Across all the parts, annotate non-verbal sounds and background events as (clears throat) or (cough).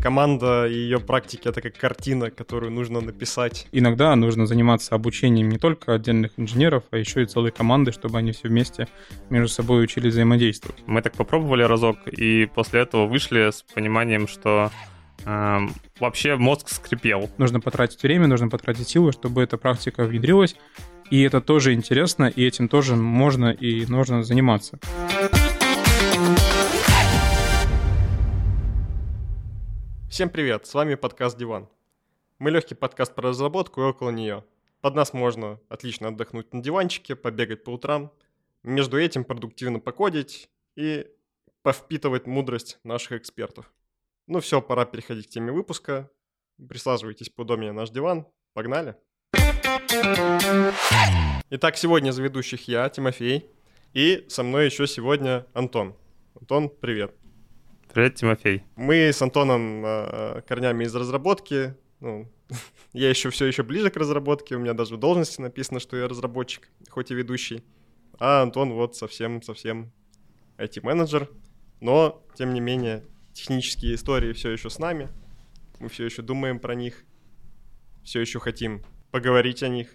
команда и ее практики — это как картина, которую нужно написать. Иногда нужно заниматься обучением не только отдельных инженеров, а еще и целой команды, чтобы они все вместе между собой учились взаимодействовать. Мы так попробовали разок, и после этого вышли с пониманием, что э, вообще мозг скрипел. Нужно потратить время, нужно потратить силы, чтобы эта практика внедрилась. И это тоже интересно, и этим тоже можно и нужно заниматься. Всем привет, с вами подкаст «Диван». Мы легкий подкаст про разработку и около нее. Под нас можно отлично отдохнуть на диванчике, побегать по утрам, между этим продуктивно покодить и повпитывать мудрость наших экспертов. Ну все, пора переходить к теме выпуска. Присаживайтесь поудобнее на наш диван. Погнали! Итак, сегодня за ведущих я, Тимофей, и со мной еще сегодня Антон. Антон, привет. Привет, Тимофей. Мы с Антоном э, корнями из разработки. Ну, (laughs) я еще все еще ближе к разработке. У меня даже в должности написано, что я разработчик, хоть и ведущий. А Антон вот совсем-совсем IT-менеджер. Но, тем не менее, технические истории все еще с нами. Мы все еще думаем про них. Все еще хотим поговорить о них.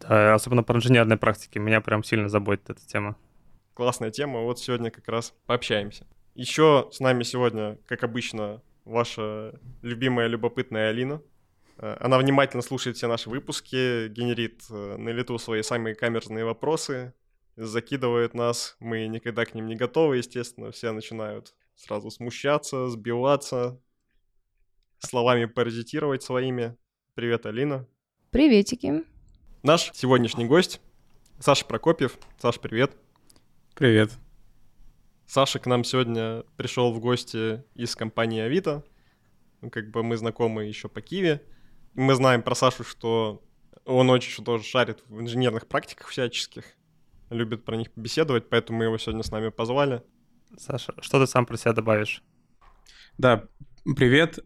Да, особенно про инженерной практики. Меня прям сильно заботит эта тема. Классная тема. Вот сегодня как раз пообщаемся. Еще с нами сегодня, как обычно, ваша любимая любопытная Алина. Э, она внимательно слушает все наши выпуски, генерит э, на лету свои самые камерные вопросы, закидывает нас. Мы никогда к ним не готовы, естественно. Все начинают сразу смущаться, сбиваться, словами паразитировать своими. Привет, Алина. Приветики. Наш сегодняшний гость Саша Прокопьев. Саш, привет. Привет. Саша к нам сегодня пришел в гости из компании Авито. Ну, как бы мы знакомы еще по Киеве. Мы знаем про Сашу, что он очень тоже шарит в инженерных практиках всяческих. Любит про них беседовать, поэтому мы его сегодня с нами позвали. Саша, что ты сам про себя добавишь? Да, привет.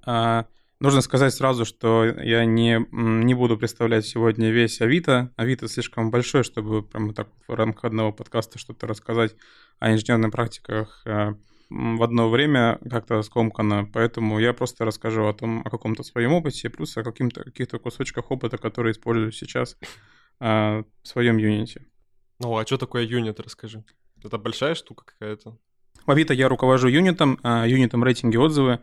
Нужно сказать сразу, что я не, не буду представлять сегодня весь Авито. Авито слишком большой, чтобы прямо так в рамках одного подкаста что-то рассказать о инженерных практиках э, в одно время как-то скомкано, поэтому я просто расскажу о том, о каком-то своем опыте, плюс о каким-то, каких-то кусочках опыта, которые использую сейчас э, в своем юните. Ну, а что такое юнит, расскажи. Это большая штука какая-то? В Авито я руковожу юнитом, э, юнитом рейтинги отзывы.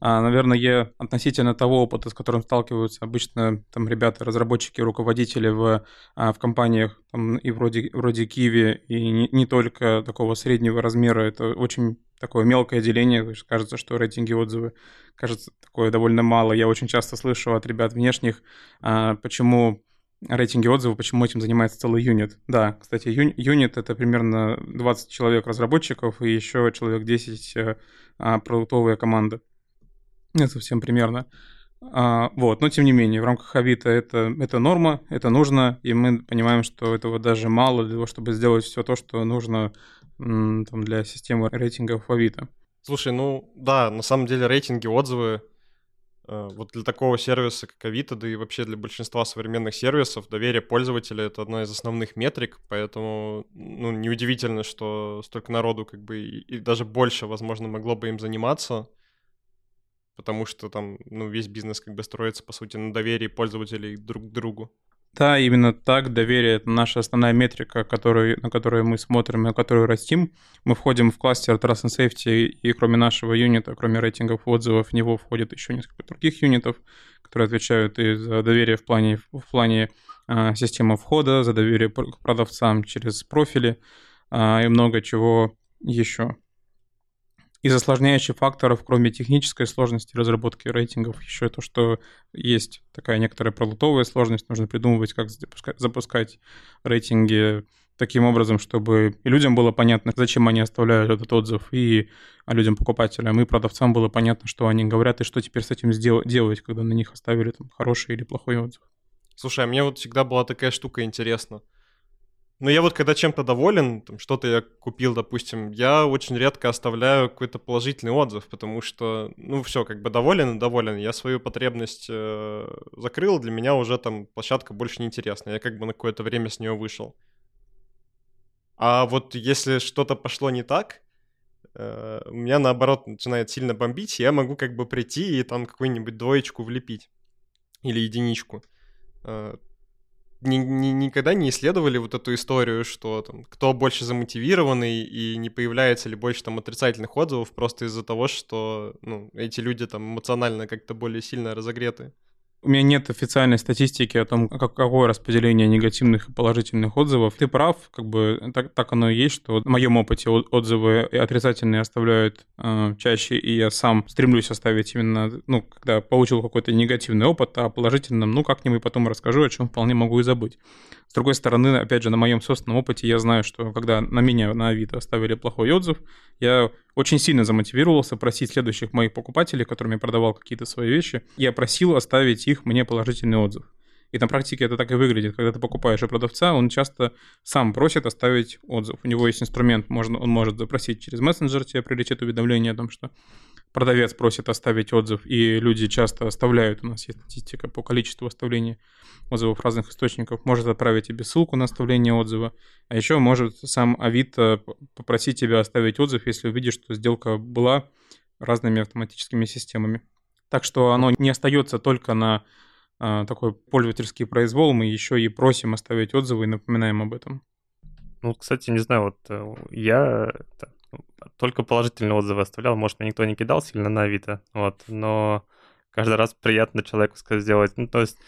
А, наверное, относительно того опыта, с которым сталкиваются обычно там ребята, разработчики, руководители в, а, в компаниях там, и вроде, вроде Киви, и не, не только такого среднего размера, это очень такое мелкое деление, кажется, что рейтинги отзывы, кажется, такое довольно мало. Я очень часто слышу от ребят внешних, а, почему рейтинги отзывов, почему этим занимается целый юнит. Да, кстати, ю, юнит — это примерно 20 человек разработчиков и еще человек 10 а, продуктовая команда. Не совсем примерно. А, вот, но тем не менее, в рамках Авито это, это норма, это нужно, и мы понимаем, что этого даже мало для того, чтобы сделать все то, что нужно там, для системы рейтингов Авито. Слушай, ну да, на самом деле рейтинги, отзывы, э, вот для такого сервиса, как Авито, да и вообще для большинства современных сервисов, доверие пользователя — это одна из основных метрик, поэтому, ну, неудивительно, что столько народу, как бы, и, и даже больше, возможно, могло бы им заниматься — потому что там, ну, весь бизнес как бы строится, по сути, на доверии пользователей друг к другу. Да, именно так. Доверие — это наша основная метрика, который, на которую мы смотрим, на которую растим. Мы входим в кластер Trust and Safety, и кроме нашего юнита, кроме рейтингов отзывов, в него входит еще несколько других юнитов, которые отвечают и за доверие в плане, в плане э, системы входа, за доверие к продавцам через профили э, и много чего еще. Из осложняющих факторов, кроме технической сложности разработки рейтингов, еще то, что есть такая некоторая продуктовая сложность, нужно придумывать, как запускать рейтинги таким образом, чтобы и людям было понятно, зачем они оставляют этот отзыв, и а людям покупателям, и продавцам было понятно, что они говорят, и что теперь с этим делать, когда на них оставили там, хороший или плохой отзыв. Слушай, а мне вот всегда была такая штука интересна. Но я вот когда чем-то доволен, там, что-то я купил, допустим, я очень редко оставляю какой-то положительный отзыв, потому что, ну, все, как бы доволен доволен. Я свою потребность э, закрыл, для меня уже там площадка больше не интересна. Я как бы на какое-то время с нее вышел. А вот если что-то пошло не так, э, меня наоборот начинает сильно бомбить, я могу как бы прийти и там какую-нибудь двоечку влепить или единичку. Э, ни, ни, никогда не исследовали вот эту историю, что там, кто больше замотивированный и не появляется ли больше там отрицательных отзывов просто из-за того, что ну, эти люди там эмоционально как-то более сильно разогреты. У меня нет официальной статистики о том, какое распределение негативных и положительных отзывов. Ты прав, как бы так, так оно и есть, что в моем опыте отзывы отрицательные оставляют э, чаще, и я сам стремлюсь оставить именно, ну, когда получил какой-то негативный опыт, а положительным, ну, как-нибудь потом расскажу, о чем вполне могу и забыть. С другой стороны, опять же, на моем собственном опыте я знаю, что когда на меня на Авито оставили плохой отзыв, я очень сильно замотивировался просить следующих моих покупателей, которым я продавал какие-то свои вещи, я просил оставить их мне положительный отзыв. И на практике это так и выглядит. Когда ты покупаешь у продавца, он часто сам просит оставить отзыв. У него есть инструмент, можно, он может запросить через мессенджер, тебе прилетит уведомление о том, что продавец просит оставить отзыв, и люди часто оставляют, у нас есть статистика по количеству оставления отзывов разных источников, может отправить тебе ссылку на оставление отзыва, а еще может сам Авито попросить тебя оставить отзыв, если увидишь, что сделка была разными автоматическими системами. Так что оно не остается только на э, такой пользовательский произвол, мы еще и просим оставить отзывы и напоминаем об этом. Ну, кстати, не знаю, вот э, я только положительные отзывы оставлял, может, мне никто не кидал сильно на Авито, вот, но каждый раз приятно человеку сказать сделать. Ну, то есть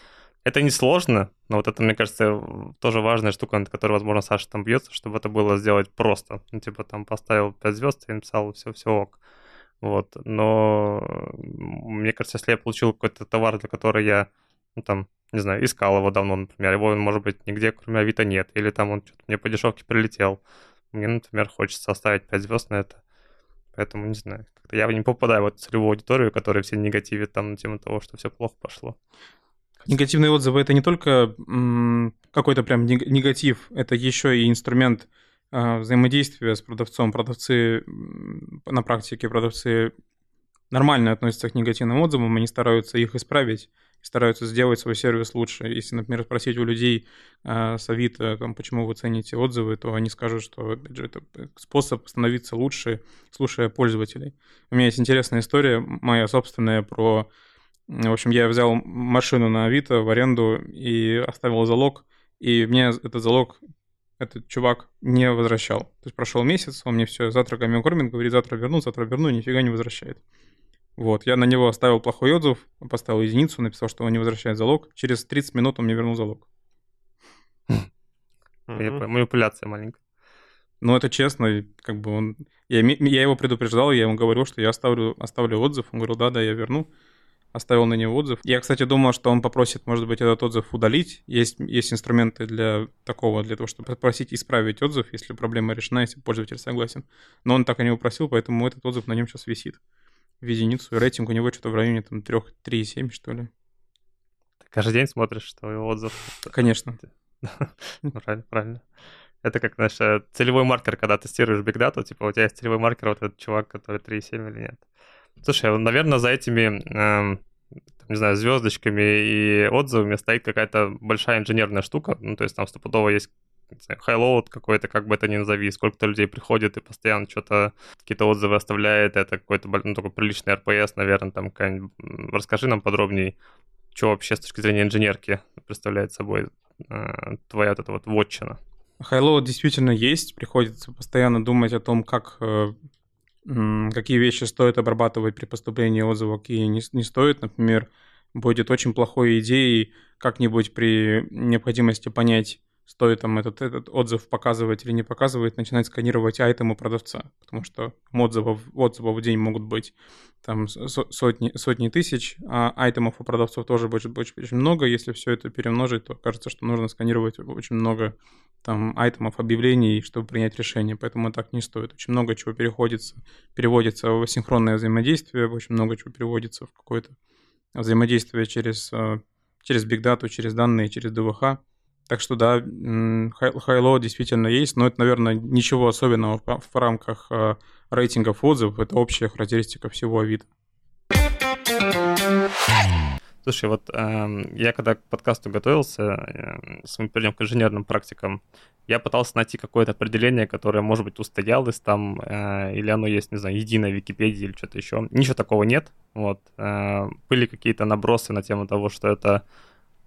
это не сложно, но вот это, мне кажется, тоже важная штука, над которой, возможно, Саша там бьется, чтобы это было сделать просто. Ну, типа там поставил 5 звезд и написал все, все ок. Вот. Но мне кажется, если я получил какой-то товар, для которого я, ну, там, не знаю, искал его давно, например, его, может быть, нигде, кроме Авито, нет, или там он что-то мне по дешевке прилетел, мне, например, хочется оставить 5 звезд на это. Поэтому, не знаю, как-то я не попадаю в эту целевую аудиторию, которая все негативит там на тему того, что все плохо пошло. Негативные отзывы это не только какой-то прям негатив, это еще и инструмент а, взаимодействия с продавцом. Продавцы на практике, продавцы нормально относятся к негативным отзывам, они стараются их исправить стараются сделать свой сервис лучше. Если, например, спросить у людей э, с Авито, там, почему вы цените отзывы, то они скажут, что опять же, это способ становиться лучше, слушая пользователей. У меня есть интересная история, моя собственная, про в общем, я взял машину на Авито в аренду и оставил залог, и мне этот залог этот чувак не возвращал. То есть прошел месяц, он мне все, завтра камень кормит, говорит, завтра верну, завтра верну, нифига не возвращает. Вот, я на него оставил плохой отзыв, поставил единицу, написал, что он не возвращает залог. Через 30 минут он мне вернул залог. Манипуляция маленькая. Ну, это честно, как бы он... Я, я его предупреждал, я ему говорил, что я оставлю, оставлю отзыв. Он говорил, да-да, я верну оставил на него отзыв. Я, кстати, думал, что он попросит, может быть, этот отзыв удалить. Есть, есть инструменты для такого, для того, чтобы попросить исправить отзыв, если проблема решена, если пользователь согласен. Но он так и не упросил, поэтому этот отзыв на нем сейчас висит в единицу. И рейтинг у него что-то в районе там 3,7, что ли. Ты каждый день смотришь, что его отзыв? (laughs) Конечно. (laughs) правильно, правильно. Это как, знаешь, э, целевой маркер, когда тестируешь Big Data, типа у тебя есть целевой маркер, вот этот чувак, который 3,7 или нет. Слушай, наверное, за этими, э, не знаю, звездочками и отзывами стоит какая-то большая инженерная штука. Ну, то есть там стопудово есть highload какой-то, как бы это ни назови, сколько-то людей приходит и постоянно что-то, какие-то отзывы оставляет, это какой-то ну, такой приличный RPS, наверное, там Расскажи нам подробнее, что вообще с точки зрения инженерки представляет собой э, твоя вот эта вот вотчина. Хайлоуд действительно есть, приходится постоянно думать о том, как э, какие вещи стоит обрабатывать при поступлении отзыва, какие не, не стоит. Например, будет очень плохой идеей как-нибудь при необходимости понять, стоит там этот, этот отзыв показывать или не показывать, начинать сканировать айтемы продавца, потому что отзывов, отзывов в день могут быть там сотни, сотни тысяч, а айтемов у продавцов тоже будет очень, очень много. Если все это перемножить, то кажется, что нужно сканировать очень много там айтемов, объявлений, чтобы принять решение, поэтому так не стоит. Очень много чего переходится, переводится в асинхронное взаимодействие, очень много чего переводится в какое-то взаимодействие через, э, через Big Data, через данные, через ДВХ. Так что да, хайло действительно есть, но это, наверное, ничего особенного в, рамках э, рейтингов отзывов, это общая характеристика всего Авито. Слушай, вот э, я когда к подкасту готовился, э, с мы перейдем к инженерным практикам, я пытался найти какое-то определение, которое, может быть, устоялось там, э, или оно есть, не знаю, единое в Википедии или что-то еще. Ничего такого нет. Вот. Э, были какие-то набросы на тему того, что это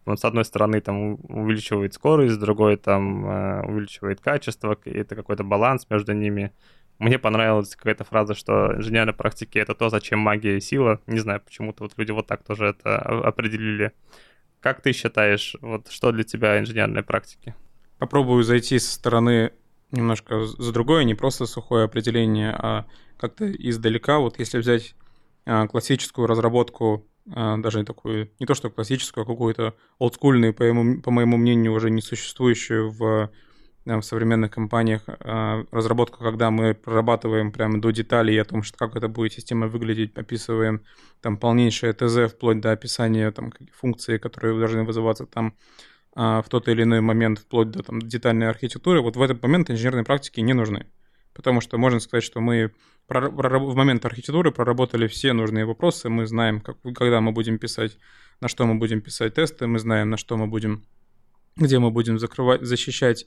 он, с одной стороны, там увеличивает скорость, с другой там э, увеличивает качество, и это какой-то баланс между ними. Мне понравилась какая-то фраза, что инженерные практики — это то, зачем магия и сила. Не знаю, почему-то вот люди вот так тоже это определили. Как ты считаешь, вот что для тебя инженерные практики? Попробую зайти со стороны немножко за другое, не просто сухое определение, а как-то издалека. Вот если взять а, классическую разработку, даже такую, не то что классическую, а какую-то олдскульную, по моему, по моему мнению, уже не существующую в в современных компаниях а, разработка, когда мы прорабатываем прямо до деталей о том, что как это будет система выглядеть, описываем там полнейшее ТЗ вплоть до описания там функций, которые должны вызываться там а, в тот или иной момент, вплоть до там, детальной архитектуры, вот в этот момент инженерные практики не нужны. Потому что можно сказать, что мы в момент архитектуры проработали все нужные вопросы, мы знаем, как, когда мы будем писать, на что мы будем писать тесты, мы знаем, на что мы будем, где мы будем закрывать, защищать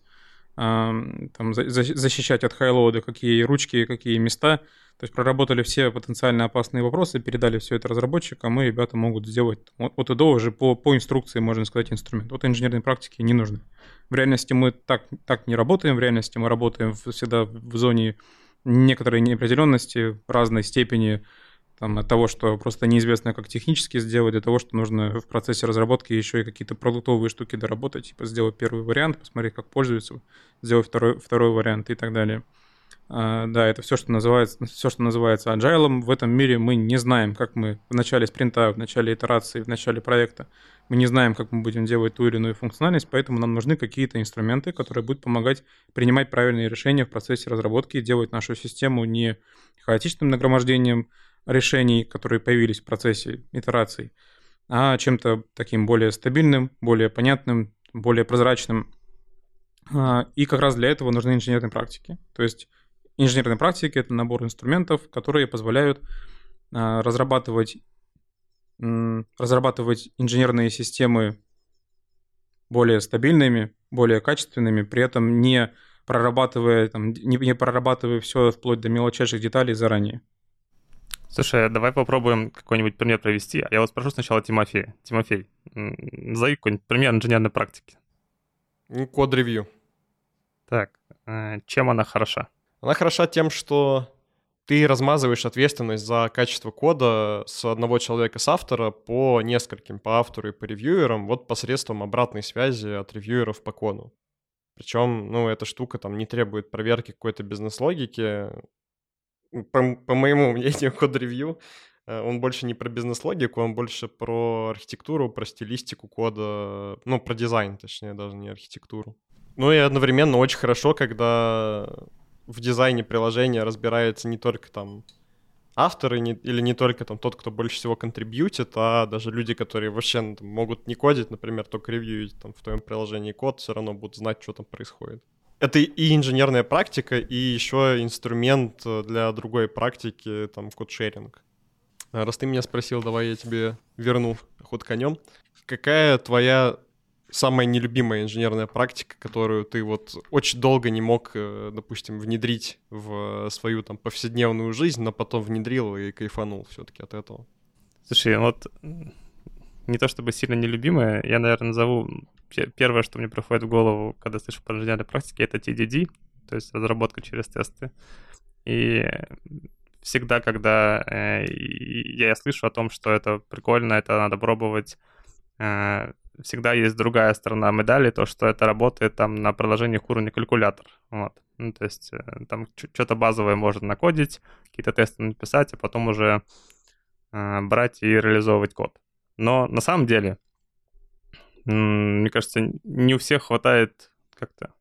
там, защищать от хайлоуда, какие ручки, какие места. То есть проработали все потенциально опасные вопросы, передали все это разработчикам, и ребята могут сделать от и до уже по, по инструкции, можно сказать, инструмент. Вот инженерные практики не нужны. В реальности мы так, так не работаем, в реальности мы работаем всегда в зоне некоторой неопределенности, разной степени там, от того, что просто неизвестно, как технически сделать, до того, что нужно в процессе разработки еще и какие-то продуктовые штуки доработать, типа сделать первый вариант, посмотреть, как пользуются, сделать второй, второй вариант и так далее. А, да, это все, что называется, все, что называется agile. В этом мире мы не знаем, как мы в начале спринта, в начале итерации, в начале проекта, мы не знаем, как мы будем делать ту или иную функциональность, поэтому нам нужны какие-то инструменты, которые будут помогать принимать правильные решения в процессе разработки и делать нашу систему не хаотичным нагромождением решений, которые появились в процессе итераций, а чем-то таким более стабильным, более понятным, более прозрачным. А, и как раз для этого нужны инженерные практики. То есть инженерные практики — это набор инструментов, которые позволяют а, разрабатывать, разрабатывать инженерные системы более стабильными, более качественными, при этом не прорабатывая, там, не, не прорабатывая все вплоть до мелочайших деталей заранее. Слушай, давай попробуем какой-нибудь пример провести. А я вот спрошу сначала Тимофея. Тимофей, назови какой-нибудь пример инженерной практики. Код-ревью. Так, э, чем она хороша? Она хороша тем, что ты размазываешь ответственность за качество кода с одного человека, с автора, по нескольким, по автору и по ревьюерам, вот посредством обратной связи от ревьюеров по коду. Причем, ну, эта штука там не требует проверки какой-то бизнес-логики, по, по моему (laughs) мнению, код-ревью, э, он больше не про бизнес-логику, он больше про архитектуру, про стилистику кода, ну, про дизайн, точнее, даже не архитектуру. Ну и одновременно очень хорошо, когда в дизайне приложения разбирается не только там авторы не, или не только там тот, кто больше всего контрибьютит, а даже люди, которые вообще ну, там, могут не кодить, например, только ревьюить там в твоем приложении код, все равно будут знать, что там происходит это и инженерная практика, и еще инструмент э, для другой практики, там, код-шеринг. А раз ты меня спросил, давай я тебе верну ход конем. Какая твоя самая нелюбимая инженерная практика, которую ты вот очень долго не мог, э, допустим, внедрить в свою там повседневную жизнь, но потом внедрил и кайфанул все-таки от этого? Слушай, вот не то чтобы сильно нелюбимая, я, наверное, назову первое, что мне приходит в голову, когда слышу про инженерные практики, это TDD, то есть разработка через тесты. И всегда, когда э, я слышу о том, что это прикольно, это надо пробовать, э, всегда есть другая сторона медали, то, что это работает там на приложениях уровня калькулятор. Вот. Ну, то есть э, там что-то базовое можно накодить, какие-то тесты написать, а потом уже э, брать и реализовывать код. Но на самом деле мне кажется, не у всех хватает как-то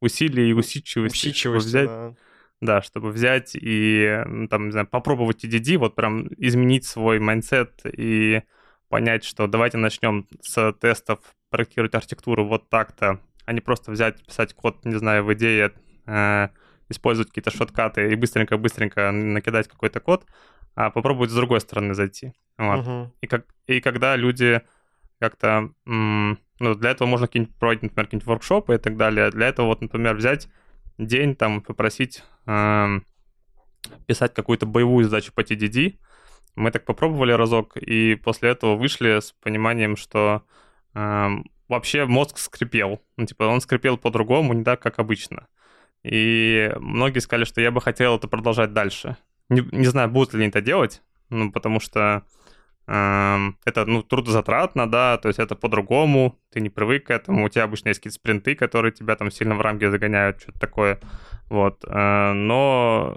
усилий и усидчивости, усидчивости чтобы взять, да. да, чтобы взять и там, не знаю, попробовать TDD, вот прям изменить свой mindset и понять, что давайте начнем с тестов проектировать архитектуру вот так-то, а не просто взять, писать код, не знаю, в идее, э, использовать какие-то shortcut ы и быстренько-быстренько накидать какой-то код, а попробовать с другой стороны зайти. Вот. Мгм. И, как, и когда люди как-то... Ну, для этого можно какие-нибудь проводить, например, какие-нибудь воркшопы и так далее. Для этого вот, например, взять день, там, попросить эм, писать какую-то боевую задачу по TDD. Мы так попробовали разок, и после этого вышли с пониманием, что эм, вообще мозг скрипел. Ну, типа, он скрипел по-другому, не так, как обычно. И многие сказали, что я бы хотел это продолжать дальше. Не, не знаю, будут ли они это делать, ну, потому что это, ну, трудозатратно, да, то есть это по-другому, ты не привык к этому, у тебя обычно есть какие-то спринты, которые тебя там сильно в рамки загоняют, что-то такое, вот, э, но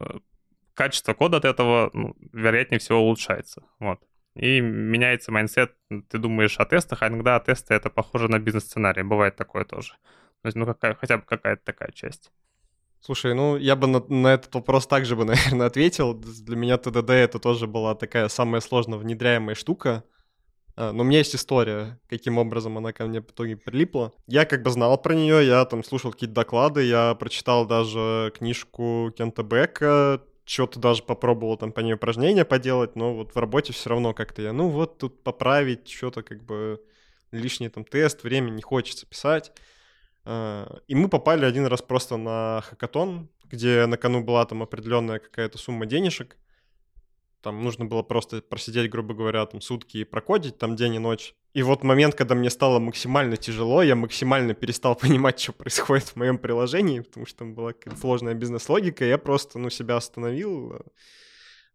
качество кода от этого, ну, вероятнее всего, улучшается, вот. И меняется mindset, ты думаешь о тестах, а иногда тесты это похоже на бизнес-сценарий, бывает такое тоже. То есть, ну, какая, хотя бы какая-то такая часть. Слушай, ну я бы на, на этот вопрос также бы, (laughs) наверное, ответил. Для меня TDD это тоже была такая самая сложно внедряемая штука. А, Но у меня есть история, каким образом она ко мне в итоге прилипла. Я как бы знал про нее, я там слушал какие-то доклады, я прочитал даже книжку Кента Бека, что-то даже попробовал там по ней упражнения поделать, но вот в работе все равно как-то я, ну вот тут поправить что-то как бы лишний там тест, время не хочется писать. А, И мы попали один раз просто на хакатон, где на кону была там определенная какая-то сумма денежек. Там нужно было просто просидеть, грубо говоря, там сутки и прокодить там день и ночь. И вот момент, когда мне стало максимально тяжело, я максимально перестал (laughs) понимать, что происходит в моем приложении, потому что там была сложная бизнес-логика, я просто, ну, себя остановил, э,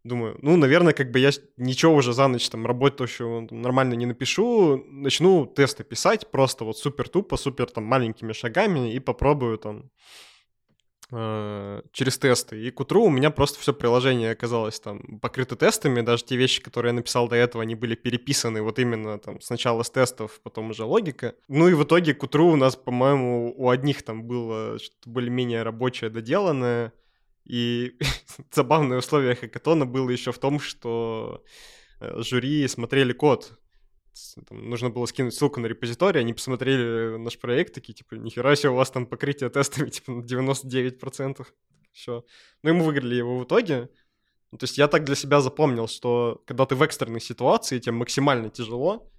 Думаю, ну, наверное, как бы я ничего уже за ночь там работающего нормально не напишу, начну тесты писать просто вот супер тупо, супер там маленькими шагами и попробую там э, через тесты. И к утру у меня просто все приложение оказалось там покрыто тестами, даже те вещи, которые я написал до этого, они были переписаны вот именно там сначала с тестов, потом уже логика. Ну и в итоге к утру у нас, по-моему, у одних там было что-то более-менее рабочее доделанное, и (laughs) забавное условие хакатона было еще в том, что э, жюри смотрели код. Там нужно было скинуть ссылку на репозиторий, они посмотрели наш проект, такие, типа, нихера себе, у вас там покрытие тестами, (laughs) типа, на 99%. Все. Ну и мы выиграли его в итоге. Ну, то есть я так для себя запомнил, что когда ты в экстренной ситуации, тебе максимально тяжело,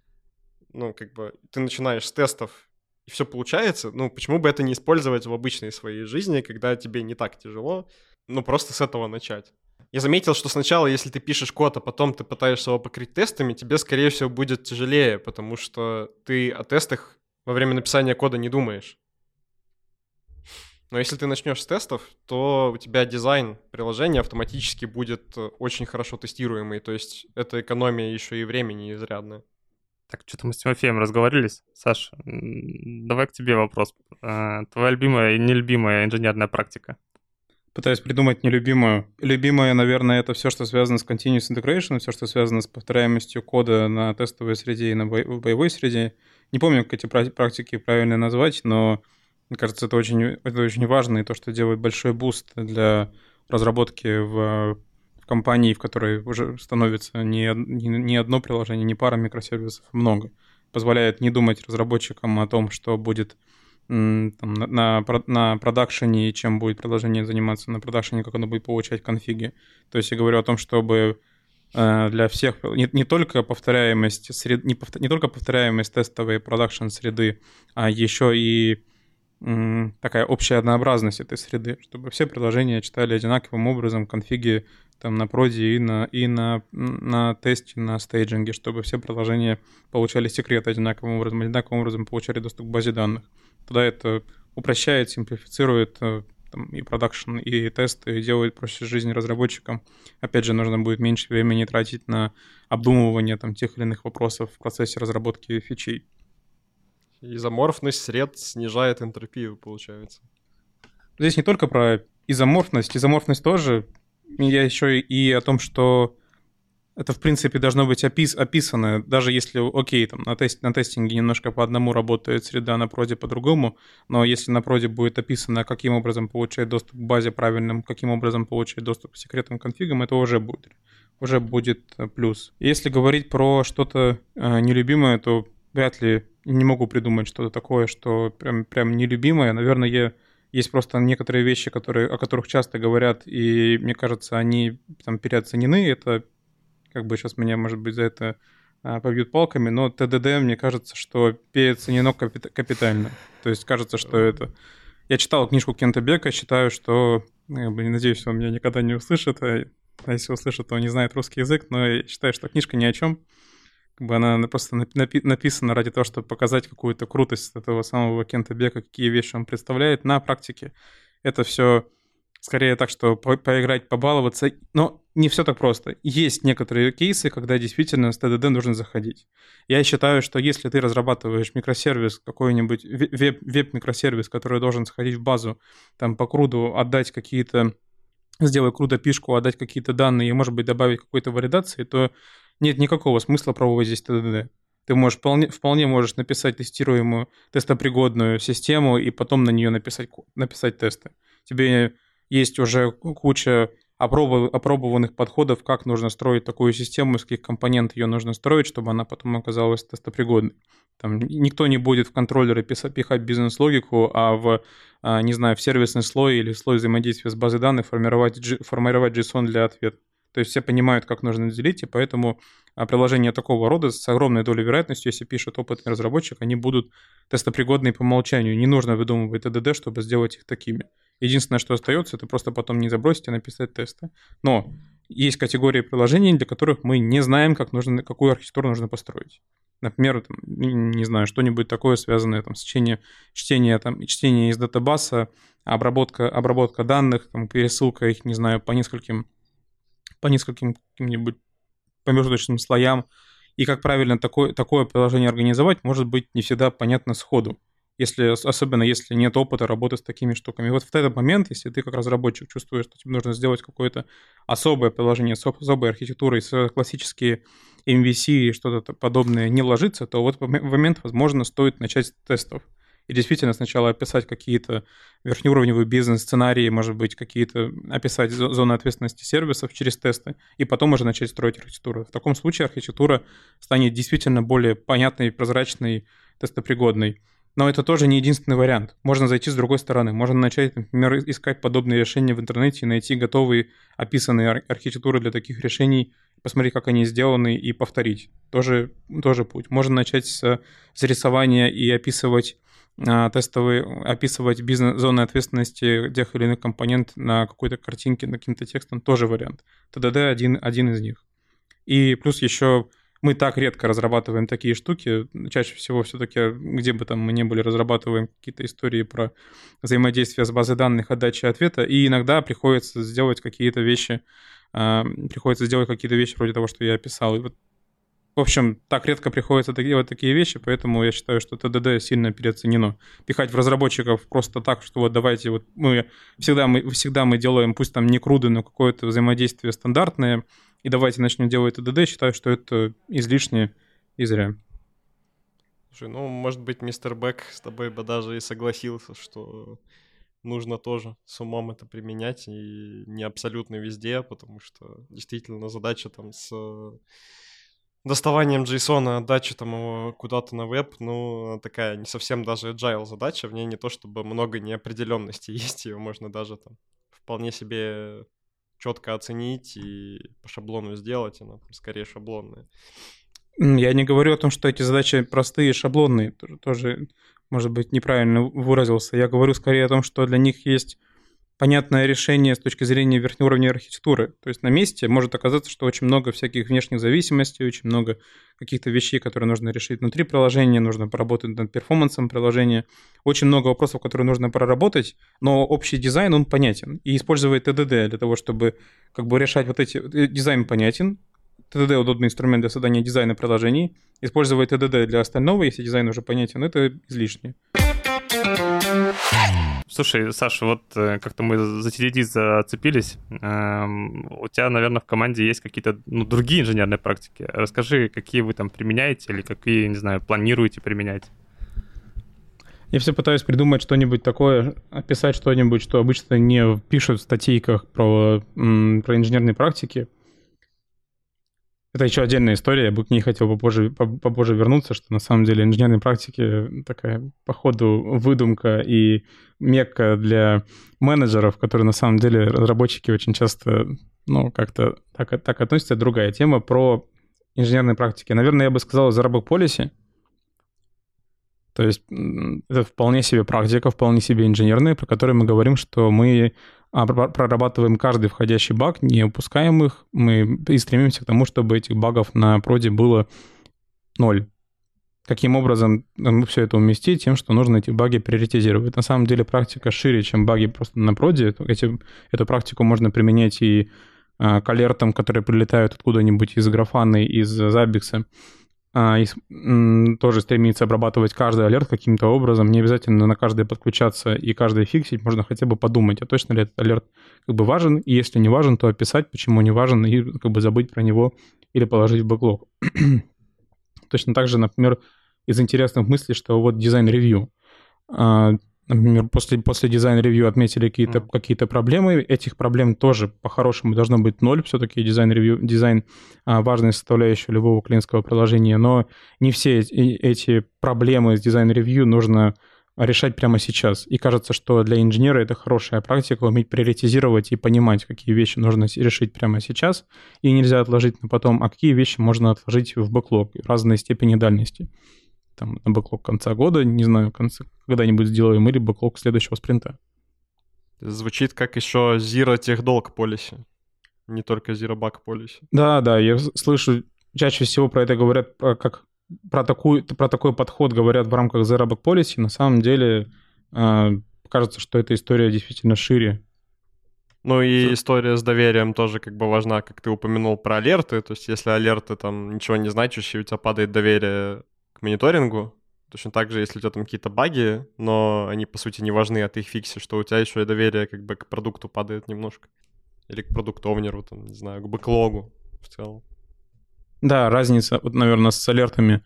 ну, как бы, ты начинаешь с тестов, и все получается, ну, почему бы это не использовать в обычной своей жизни, когда тебе не так тяжело, ну, просто с этого начать. Я заметил, что сначала, если ты пишешь код, а потом ты пытаешься его покрыть тестами, тебе, скорее всего, будет тяжелее, потому что ты о тестах во время написания кода не думаешь. Но если ты начнешь с тестов, то у тебя дизайн приложения автоматически будет э, очень хорошо тестируемый. То есть это экономия еще и времени изрядная. Так, что-то мы с Тимофеем разговорились. Саш, давай к тебе вопрос. А, Твоя любимая и нелюбимая инженерная практика? Пытаюсь придумать нелюбимую. Любимое, наверное, это все, что связано с continuous integration, все, что связано с повторяемостью кода на тестовой среде и на боевой среде. Не помню, как эти пра- практики правильно назвать, но мне кажется, это очень, это очень важно, и то, что делает большой boost для разработки в, в компании, в которой уже становится не, не, не одно приложение, не пара микросервисов, а много. Позволяет не думать разработчикам о том, что будет там, на, на, про- на production е и чем будет приложение заниматься на production е, как оно будет получать конфиги. То есть я говорю о том, чтобы э, для всех, не, не только повторяемость сред, не, повтор- не только повторяемость тестовой продакшн среды, а еще и м, такая общая однообразность этой среды, чтобы все приложения читали одинаковым образом конфиги там на проде и на, и на, на тесте, на стейджинге, чтобы все приложения получали секреты одинаковым образом, одинаковым образом получали доступ к базе данных. Тогда это упрощает, симплифицирует э, там, и продакшн, и тесты, и делает проще жизнь разработчикам. Опять же, нужно будет меньше времени тратить на обдумывание там, тех или иных вопросов в процессе разработки фичей. Изоморфность сред снижает энтропию, получается. Здесь не только про изоморфность, изоморфность тоже. Я еще и о том, что это, в принципе, должно быть опис, описано, даже если, окей, там на, тест, на тестинге немножко по одному работает среда, на проде по-другому, но если на проде будет описано, каким образом получать доступ к базе правильным, каким образом получать доступ к секретным конфигам, это уже будет, уже будет э, плюс. Если говорить про что-то э, нелюбимое, то вряд ли не могу придумать что-то такое, что прям, прям нелюбимое. Наверное, я есть просто некоторые вещи, которые, о которых часто говорят, и мне кажется, они там переоценены. Это как бы сейчас меня, может быть, за это а, побьют палками, но ТДД, мне кажется, что переоценено капитально. То есть кажется, что это... Я читал книжку Кента Бека, считаю, что... Я не надеюсь, он меня никогда не услышит, а если услышит, то он не знает русский язык, но я считаю, что книжка ни о чем. Как бы она просто напи- написана ради того, чтобы показать какую-то крутость этого самого Кента Бека, какие вещи он представляет на практике. Это все скорее так, что по поиграть, побаловаться. Но не все так просто. Есть некоторые кейсы, когда действительно с TDD нужно заходить. Я считаю, что если ты разрабатываешь микросервис, какой-нибудь веб-микросервис, который должен сходить в базу, там по круду отдать какие-то сделать крудо пишку, отдать какие-то данные и, может быть, добавить какой-то валидации, то нет никакого смысла пробовать здесь TDD. Ты можешь вполне, вполне можешь написать тестируемую, тестопригодную систему и потом на нее написать, написать тесты. Тебе есть уже куча опробованных подходов, как нужно строить такую систему, из каких компонентов ее нужно строить, чтобы она потом оказалась тестопригодной. Там никто не будет в контроллеры пихать бизнес-логику, а в, а, не знаю, в сервисный слой или слой взаимодействия с базой данных формировать, формировать JSON для ответа. То есть все понимают, как нужно делить, и поэтому а, приложения такого рода с огромной долей вероятностью, если пишет опытный разработчик, они будут тестопригодные по умолчанию. Не нужно выдумывать TDD, чтобы сделать их такими. Единственное, что остается, это просто потом не забросить и написать тесты. Но есть категории приложений, для которых мы не знаем, как нужно, какую архитектуру нужно построить. Например, там, не знаю, что-нибудь такое связанное там, с чтением, чтение, там, чтение из датабаса, обработка, обработка данных, там, пересылка их, не знаю, по нескольким, по нескольким каким-нибудь промежуточным слоям. И как правильно такое, такое приложение организовать, может быть не всегда понятно сходу если, особенно если нет опыта работы с такими штуками. вот в этот момент, если ты как разработчик чувствуешь, что тебе нужно сделать какое-то особое приложение с особой архитектурой, с классические MVC и что-то подобное не ложится, то вот в момент, возможно, стоит начать с тестов. И действительно сначала описать какие-то верхнеуровневые бизнес-сценарии, может быть, какие-то описать зоны ответственности сервисов через тесты, и потом уже начать строить архитектуру. В таком случае архитектура станет действительно более понятной, прозрачной, тестопригодной. Но это тоже не единственный вариант. Можно зайти с другой стороны. Можно начать, например, искать подобные решения в интернете и найти готовые описанные ар- архитектуры для таких решений, посмотреть, как они сделаны, и повторить. Тоже, тоже путь. Можно начать с, с рисования и описывать а, тестовые, описывать бизнес-зоны ответственности тех или иных компонент на какой-то картинке, на каким-то текстом, тоже вариант. TDD один, один из них. И плюс еще мы так редко разрабатываем такие штуки. Чаще всего все-таки, где бы там мы не были, разрабатываем какие-то истории про взаимодействие с базой данных, отдачи ответа, и иногда приходится сделать какие-то вещи, э, приходится сделать какие-то вещи вроде того, что я описал. И вот в общем, так редко приходится делать такие вещи, поэтому я считаю, что ТДД сильно переоценено. Пихать в разработчиков просто так, что вот давайте вот мы всегда мы, всегда мы делаем, пусть там не круды, но какое-то взаимодействие стандартное, и давайте начнем делать ТДД, считаю, что это излишне и зря. Слушай, ну, может быть, мистер Бэк с тобой бы даже и согласился, что нужно тоже с умом это применять, и не абсолютно везде, потому что действительно задача там с доставанием JSON, отдача там его куда-то на веб, ну, такая не совсем даже agile задача, в ней не то чтобы много неопределенности (laughs) есть, ее можно даже там вполне себе четко оценить и по шаблону сделать, она скорее шаблонная. Я не говорю о том, что эти задачи простые, шаблонные, тоже может быть, неправильно выразился. Я говорю скорее о том, что для них есть понятное решение с точки зрения верхнеуровневой архитектуры. То есть на месте может оказаться, что очень много всяких внешних зависимостей, очень много каких-то вещей, которые нужно решить внутри приложения, нужно поработать над перформансом приложения. Очень много вопросов, которые нужно проработать, но общий дизайн, он понятен. И использовать TDD для того, чтобы как бы решать вот эти... Э, дизайн понятен, TDD удобный инструмент для создания дизайна приложений. Использовать TDD для остального, если дизайн уже понятен, это излишне. Слушай, Саша, вот э, как-то мы за TDD зацепились. Эм, у тебя, наверное, в команде есть какие-то ну, другие инженерные практики. Расскажи, какие вы там применяете или какие, не знаю, планируете применять? Я все пытаюсь придумать что-нибудь такое, описать что-нибудь, что обычно не пишут в статейках про, про инженерные практики. Это еще отдельная история, я бы к ней хотел попозже, попозже вернуться, что на самом деле инженерные практики такая, по ходу, выдумка и мекка для менеджеров, которые на самом деле разработчики очень часто, ну, как-то так, так относятся. Другая тема про инженерные практики. Наверное, я бы сказал заработок полиси. То есть это вполне себе практика, вполне себе инженерная, про которую мы говорим, что мы прорабатываем каждый входящий баг, не упускаем их, мы и стремимся к тому, чтобы этих багов на проде было ноль. Каким образом мы все это уместить? Тем, что нужно эти баги приоритизировать. На самом деле практика шире, чем баги просто на проде. Эти, эту практику можно применять и а, к алертам, которые прилетают откуда-нибудь из графаны, из Забикса а, тоже стремится обрабатывать каждый алерт каким-то образом. Не обязательно на каждый подключаться и каждый фиксить. Можно хотя бы подумать, а точно ли этот алерт как бы важен. И если не важен, то описать, почему не важен, и как бы забыть про него или положить в бэклог. (clears throat) точно так же, например, из интересных мыслей, что вот дизайн-ревью. Например, после, после дизайн-ревью отметили какие-то mm. какие проблемы. Этих проблем тоже по-хорошему должно быть ноль. Все-таки дизайн-ревью, дизайн а, важная составляющая любого клиентского приложения. Но не все эти проблемы с дизайн-ревью нужно решать прямо сейчас. И кажется, что для инженера это хорошая практика, уметь приоритизировать и понимать, какие вещи нужно решить прямо сейчас, и нельзя отложить на потом, а какие вещи можно отложить в бэклог, разной степени дальности там, на бэклог конца года, не знаю, конца, когда-нибудь сделаем, или бэклог следующего спринта. Звучит как еще Zero Dolg полиси, не только Zero Bug полиси. Да, да, я слышу, чаще всего про это говорят как про, такую, про такой подход говорят в рамках Zero Bug Policy. На самом деле э, кажется, что эта история действительно шире. Ну и история с доверием тоже как бы важна, как ты упомянул про алерты. То есть если алерты там ничего не значащие, у тебя падает доверие мониторингу. Точно так же, если у тебя там какие-то баги, но они, по сути, не важны, а ты их фиксишь, что у тебя еще и доверие как бы к продукту падает немножко. Или к продукт-овнеру, там, не знаю, к бэклогу в целом. Да, разница, вот, наверное, с алертами.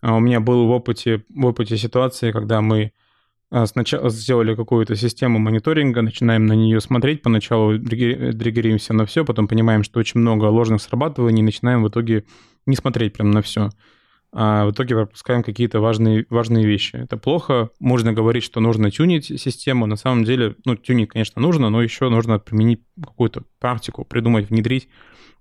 А, у меня был в опыте, в опыте ситуации, когда мы а, сначала сделали какую-то систему мониторинга, начинаем на нее смотреть, поначалу дригеримся на все, потом понимаем, что очень много ложных срабатываний, начинаем в итоге не смотреть прям на все а в итоге пропускаем какие-то важные, важные вещи. Это плохо. Можно говорить, что нужно тюнить систему. На самом деле, ну, тюнить, конечно, нужно, но еще нужно применить какую-то практику, придумать, внедрить,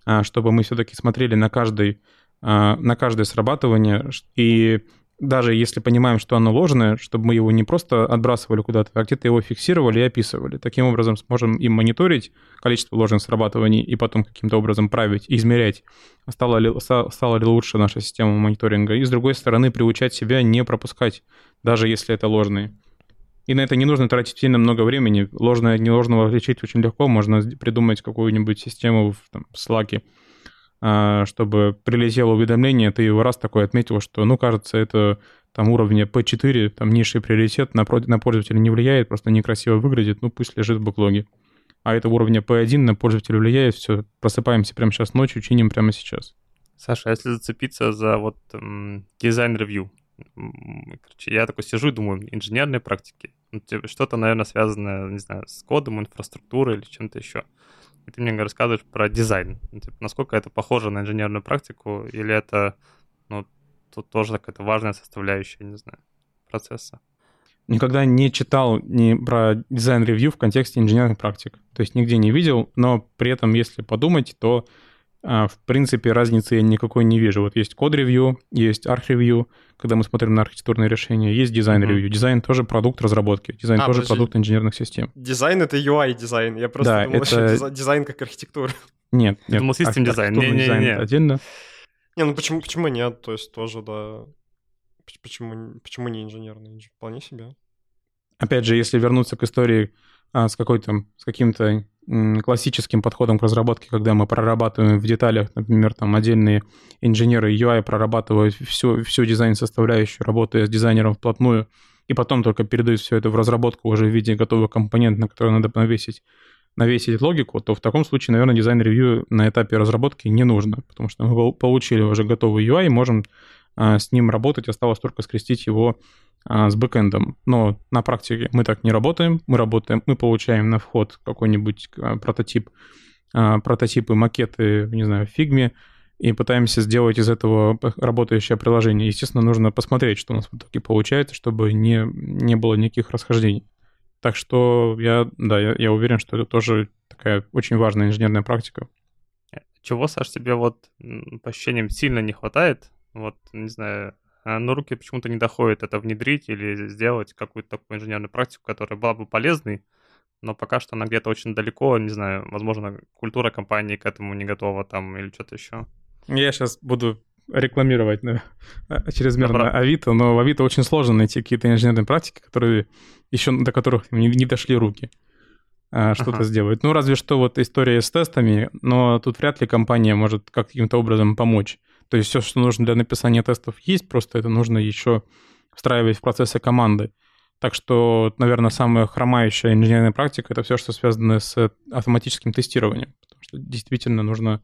а, чтобы мы все-таки смотрели на каждый а, на каждое срабатывание и даже если понимаем, что оно ложное, чтобы мы его не просто отбрасывали куда-то, а где-то его фиксировали и описывали. Таким образом сможем им мониторить количество ложных срабатываний и потом каким-то образом править, измерять, стала ли, стала ли лучше наша система мониторинга. И с другой стороны, приучать себя не пропускать, даже если это ложные. И на это не нужно тратить сильно много времени. Ложное от неложного отличить очень легко. Можно придумать какую-нибудь систему в, там, Slack, чтобы прилетело уведомление, ты его раз такой отметил, что, ну, кажется, это там уровня P4, там низший приоритет, на, на пользователя не влияет, просто некрасиво выглядит, ну, пусть лежит в бэклоге. А это уровня P1 на пользователя влияет, все, просыпаемся прямо сейчас ночью, чиним прямо сейчас. Саша, а если зацепиться за вот дизайн-ревью, короче, я такой сижу и думаю, инженерные практики, ну, типа, что-то, наверное, связанное, не знаю, с кодом, инфраструктурой или чем-то еще и ты мне рассказываешь про дизайн. Ну, типа, насколько это похоже на инженерную практику, или это, ну, тут тоже какая-то важная составляющая, не знаю, процесса. Никогда не читал ни про дизайн-ревью в контексте инженерных практик. То есть нигде не видел, но при этом, если подумать, то в принципе, разницы я никакой не вижу. Вот есть код-ревью, есть арх-ревью, когда мы смотрим на архитектурные решения, есть дизайн-ревью. Mm-hmm. Дизайн тоже продукт разработки, дизайн а, тоже подожди. продукт инженерных систем. Дизайн — это UI-дизайн, я просто да, думал, это... что дизайн как архитектура. Нет, нет. Думал, system design. Не, не, дизайн не. отдельно. Не, ну почему, почему нет? То есть тоже, да... Почему, почему не инженерный? Вполне себе. Опять же, если вернуться к истории а, с, какой-то, с каким-то классическим подходом к разработке, когда мы прорабатываем в деталях, например, там отдельные инженеры UI прорабатывают всю, всю дизайн-составляющую, работая с дизайнером вплотную, и потом только передают все это в разработку уже в виде готовых компонентов, на которые надо навесить, навесить логику, то в таком случае, наверное, дизайн-ревью на этапе разработки не нужно, потому что мы получили уже готовый UI и можем с ним работать, осталось только скрестить его а, с бэкэндом. Но на практике мы так не работаем. Мы работаем, мы получаем на вход какой-нибудь а, прототип, прототипы, макеты, не знаю, в Figma, и пытаемся сделать из этого работающее приложение. Естественно, нужно посмотреть, что у нас в итоге получается, чтобы не, не было никаких расхождений. Так что я, да, я, я уверен, что это тоже такая очень важная инженерная практика. Чего, Саш, тебе вот по ощущениям сильно не хватает? Вот, не знаю, а, но руки почему-то не доходят это внедрить или сделать какую-то такую инженерную практику, которая была бы полезной, но пока что она где-то очень далеко, не знаю, возможно, культура компании к этому не готова там или что-то еще. Я сейчас буду рекламировать на, (laughs) чрезмерно Добро. Авито, но в Авито очень сложно найти какие-то инженерные практики, которые еще до которых не, не дошли руки а, что-то ага. сделать. Ну, разве что вот история с тестами, но тут вряд ли компания может каким-то образом помочь. То есть все, что нужно для написания тестов, есть, просто это нужно еще встраивать в процессы команды. Так что, наверное, самая хромающая инженерная практика — это все, что связано с автоматическим тестированием. Потому что действительно нужно,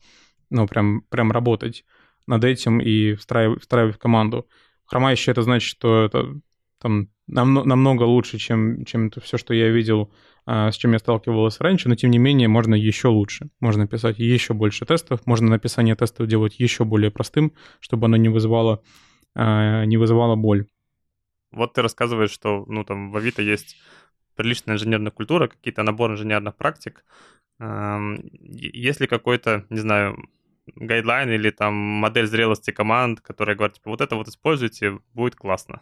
ну, прям, прям работать над этим и встраивать, встраивать в команду. Хромающая — это значит, что это там намного, лучше, чем, чем это все, что я видел, с чем я сталкивался раньше, но тем не менее можно еще лучше. Можно писать еще больше тестов, можно написание тестов делать еще более простым, чтобы оно не вызывало, а, не вызывало боль. Вот ты рассказываешь, что ну, там в Авито есть приличная инженерная культура, какие-то набор инженерных практик. Есть ли какой-то, не знаю, гайдлайн или там модель зрелости команд, которая говорит, типа, вот это вот используйте, будет классно?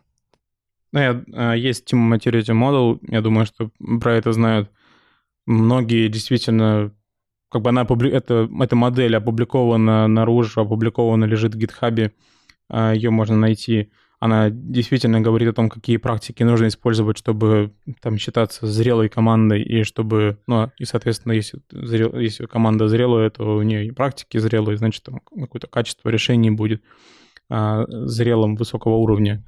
Ну, я, а, есть Team Maturity Model, я думаю, что про это знают многие действительно, как бы она, это, эта модель опубликована наружу, опубликована лежит в GitHub, а, ее можно найти. Она действительно говорит о том, какие практики нужно использовать, чтобы там считаться зрелой командой, и чтобы, ну, и, соответственно, если, зрел, если команда зрелая, то у нее и практики зрелые, значит, там какое-то качество решений будет а, зрелым высокого уровня.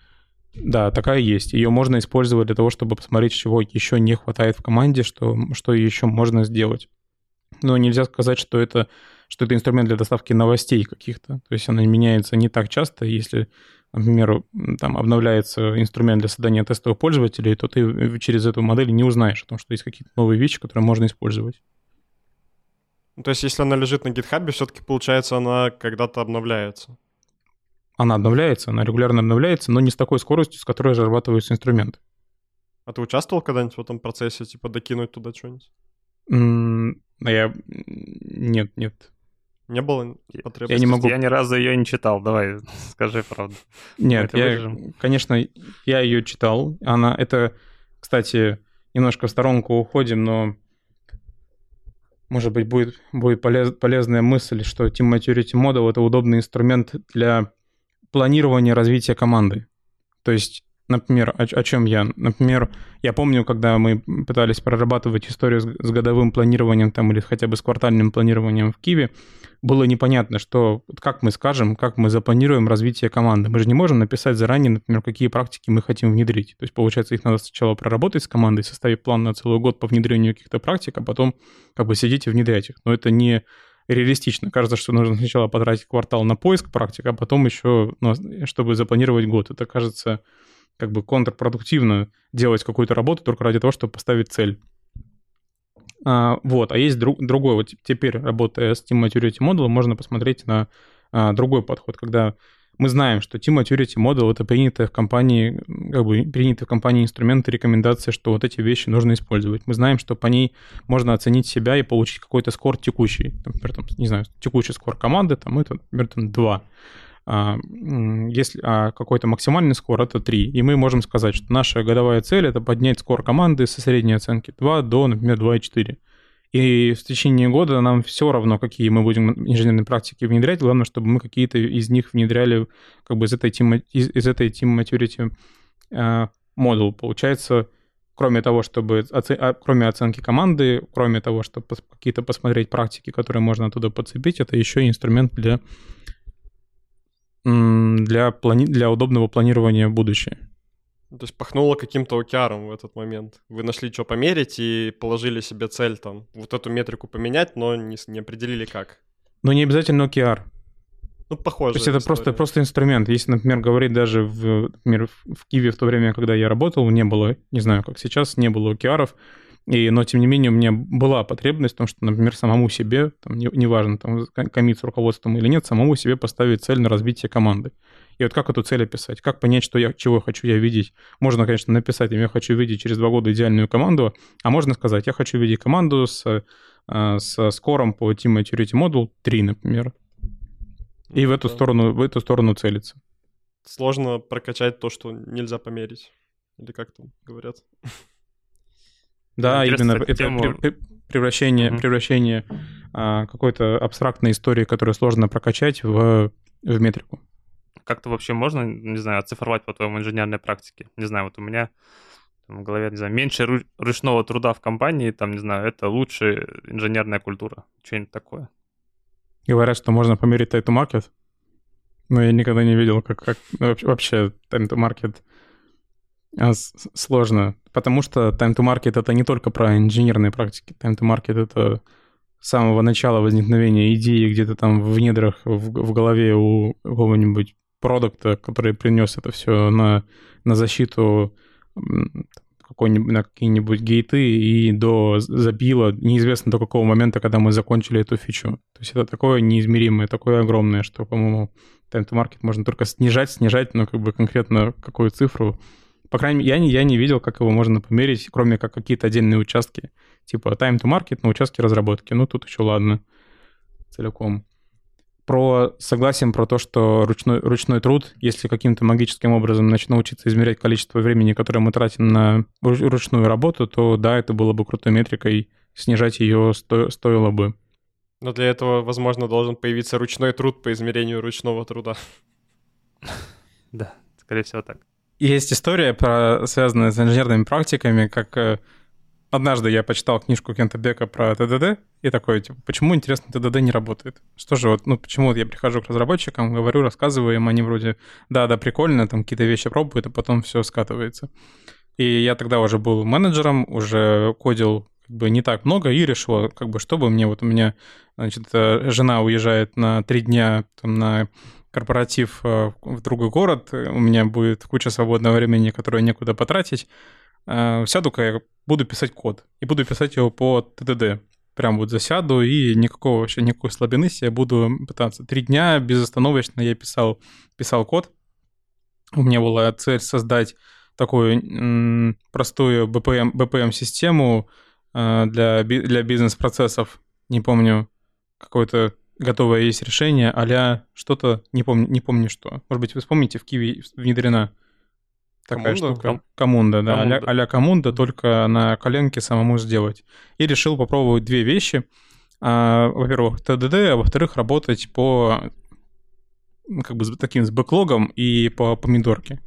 Да, такая есть. Ее можно использовать для того, чтобы посмотреть, чего еще не хватает в команде, что, что еще можно сделать. Но нельзя сказать, что это, что это инструмент для доставки новостей каких-то. То есть она меняется не так часто. Если, например, там обновляется инструмент для создания тестовых пользователей, то ты через эту модель не узнаешь о том, что есть какие-то новые вещи, которые можно использовать. То есть если она лежит на GitHub, все-таки получается она когда-то обновляется она обновляется, она регулярно обновляется, но не с такой скоростью, с которой разрабатываются инструменты. А ты участвовал когда-нибудь в этом процессе, типа докинуть туда что-нибудь? Mm, я... Нет, нет. Не было потребности? Я не могу... Я ни разу ее не читал, давай, (laughs) скажи правду. Нет, я, конечно, я ее читал. Она, это, кстати, немножко в сторонку уходим, но может быть, будет, будет полез, полезная мысль, что Team Maturity Model — это удобный инструмент для планирование развития команды. То есть, например, о, о чем я? Например, я помню, когда мы пытались прорабатывать историю с, с годовым планированием там или хотя бы с квартальным планированием в Киеве, было непонятно, что как мы скажем, как мы запланируем развитие команды. Мы же не можем написать заранее, например, какие практики мы хотим внедрить. То есть, получается, их надо сначала проработать с командой, составить план на целый год по внедрению каких-то практик, а потом как бы сидеть и внедрять их. Но это не реалистично. Кажется, что нужно сначала потратить квартал на поиск практик, а потом еще, ну, чтобы запланировать год. Это кажется как бы контрпродуктивно делать какую-то работу только ради того, чтобы поставить цель. А, вот, а есть друг, другой, вот теперь, работая с Team Maturity Model, можно посмотреть на а, другой подход, когда мы знаем, что Team Maturity Model — это принятые в компании, как бы принятые в компании инструменты, рекомендации, что вот эти вещи нужно использовать. Мы знаем, что по ней можно оценить себя и получить какой-то скор текущий. Например, там, не знаю, текущий скор команды, там, это, например, там 2. А, если а какой-то максимальный скор это 3. И мы можем сказать, что наша годовая цель это поднять скор команды со средней оценки 2 до, например, 2,4. И в течение года нам все равно, какие мы будем инженерные практики внедрять. Главное, чтобы мы какие-то из них внедряли как бы из этой team, из, из этой team maturity э, модул. Получается, кроме того, чтобы оце... А, кроме оценки команды, кроме того, чтобы пос... какие-то посмотреть практики, которые можно оттуда подцепить, это еще инструмент для для, плани... для удобного планирования будущего. То есть пахнуло каким-то океаром в этот момент. Вы нашли, что померить, и положили себе цель там, вот эту метрику поменять, но не, не определили как. Но не обязательно OKR. Ну, похоже. То есть это просто, просто инструмент. Если, например, говорить даже в, например, в Киеве в то время, когда я работал, не было, не знаю, как сейчас, не было OKR, И, но, тем не менее, у меня была потребность в том, что, например, самому себе, там, не, неважно, там, комит с руководством или нет, самому себе поставить цель на развитие команды. И вот как эту цель описать? Как понять, что я, чего хочу я видеть? Можно, конечно, написать, я хочу видеть через два года идеальную команду, а можно сказать, я хочу видеть команду с, э, с скором по Team Maturity Model 3, например. И в эту сторону, в эту сторону целиться. Сложно прокачать то, что нельзя померить. Или как там говорят? Да, именно это тему... превращение, mm-hmm. превращение а, какой-то абстрактной истории, которую сложно прокачать в, в метрику. Как-то вообще можно, не знаю, оцифровать по твоему инженерной практике? Не знаю, вот у меня в голове, не знаю, меньше ручного труда в компании, там, не знаю, это лучше инженерная культура, что-нибудь такое. Говорят, что можно померить market, но я никогда не видел, как, как вообще time to market а, сложно, потому что time to market это не только про инженерные практики. Time to market это с самого начала возникновения идеи где-то там в недрах, в, в голове у какого-нибудь продукта, который принес это все на, на защиту какой-нибудь, на какие-нибудь гейты и до забила, неизвестно до какого момента, когда мы закончили эту фичу. То есть это такое неизмеримое, такое огромное, что, по-моему, time to market можно только снижать, снижать, но как бы конкретно какую цифру по крайней мере, я не, я не видел, как его можно померить, кроме как какие-то отдельные участки. Типа time to market на участке разработки. Ну, тут еще ладно. Целиком. Про согласен про то, что ручной, ручной труд, если каким-то магическим образом начать научиться измерять количество времени, которое мы тратим на ручную работу, то да, это было бы крутой метрикой, снижать ее сто, стоило бы. Но для этого, возможно, должен появиться ручной труд по измерению ручного труда. Да, скорее всего так. Есть история, про, связанная с инженерными практиками, как э, однажды я почитал книжку Кента Бека про ТДД, и такой, типа, почему, интересно, ТДД не работает? Что же, вот, ну, почему вот я прихожу к разработчикам, говорю, рассказываю им, они вроде, да, да, прикольно, там какие-то вещи пробуют, а потом все скатывается. И я тогда уже был менеджером, уже кодил как бы не так много и решил, как бы, чтобы мне, вот у меня, значит, э, жена уезжает на три дня там, на корпоратив э, в другой город, у меня будет куча свободного времени, которое некуда потратить, сяду-ка я буду писать код. И буду писать его по ТДД. Прям вот засяду, и никакого вообще никакой слабины себе буду пытаться. Три дня безостановочно я писал, писал код. У меня была цель создать такую простую BPM, BPM-систему э, для, для бизнес-процессов. Не помню, какой-то готовое есть решение, а что-то, не помню, не помню что. Может быть, вы вспомните, в Киви внедрена такая Коммунда? штука. Коммунда, да, Коммунда. а-ля, а Коммунда, только на коленке самому сделать. И решил попробовать две вещи. А, во-первых, ТДД, а во-вторых, работать по как бы с таким с бэклогом и по помидорке.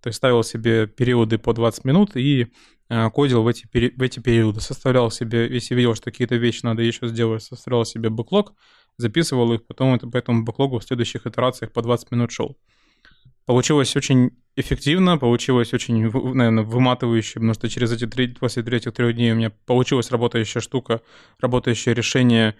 То есть ставил себе периоды по 20 минут и э, кодил в эти, в эти периоды. Составлял себе, если видел, что какие-то вещи надо еще сделать, составлял себе бэклог, записывал их, потом это по этому бэклогу в следующих итерациях по 20 минут шел. Получилось очень эффективно, получилось очень, наверное, выматывающе, потому что через эти три, после третьих трех дней у меня получилась работающая штука, работающее решение,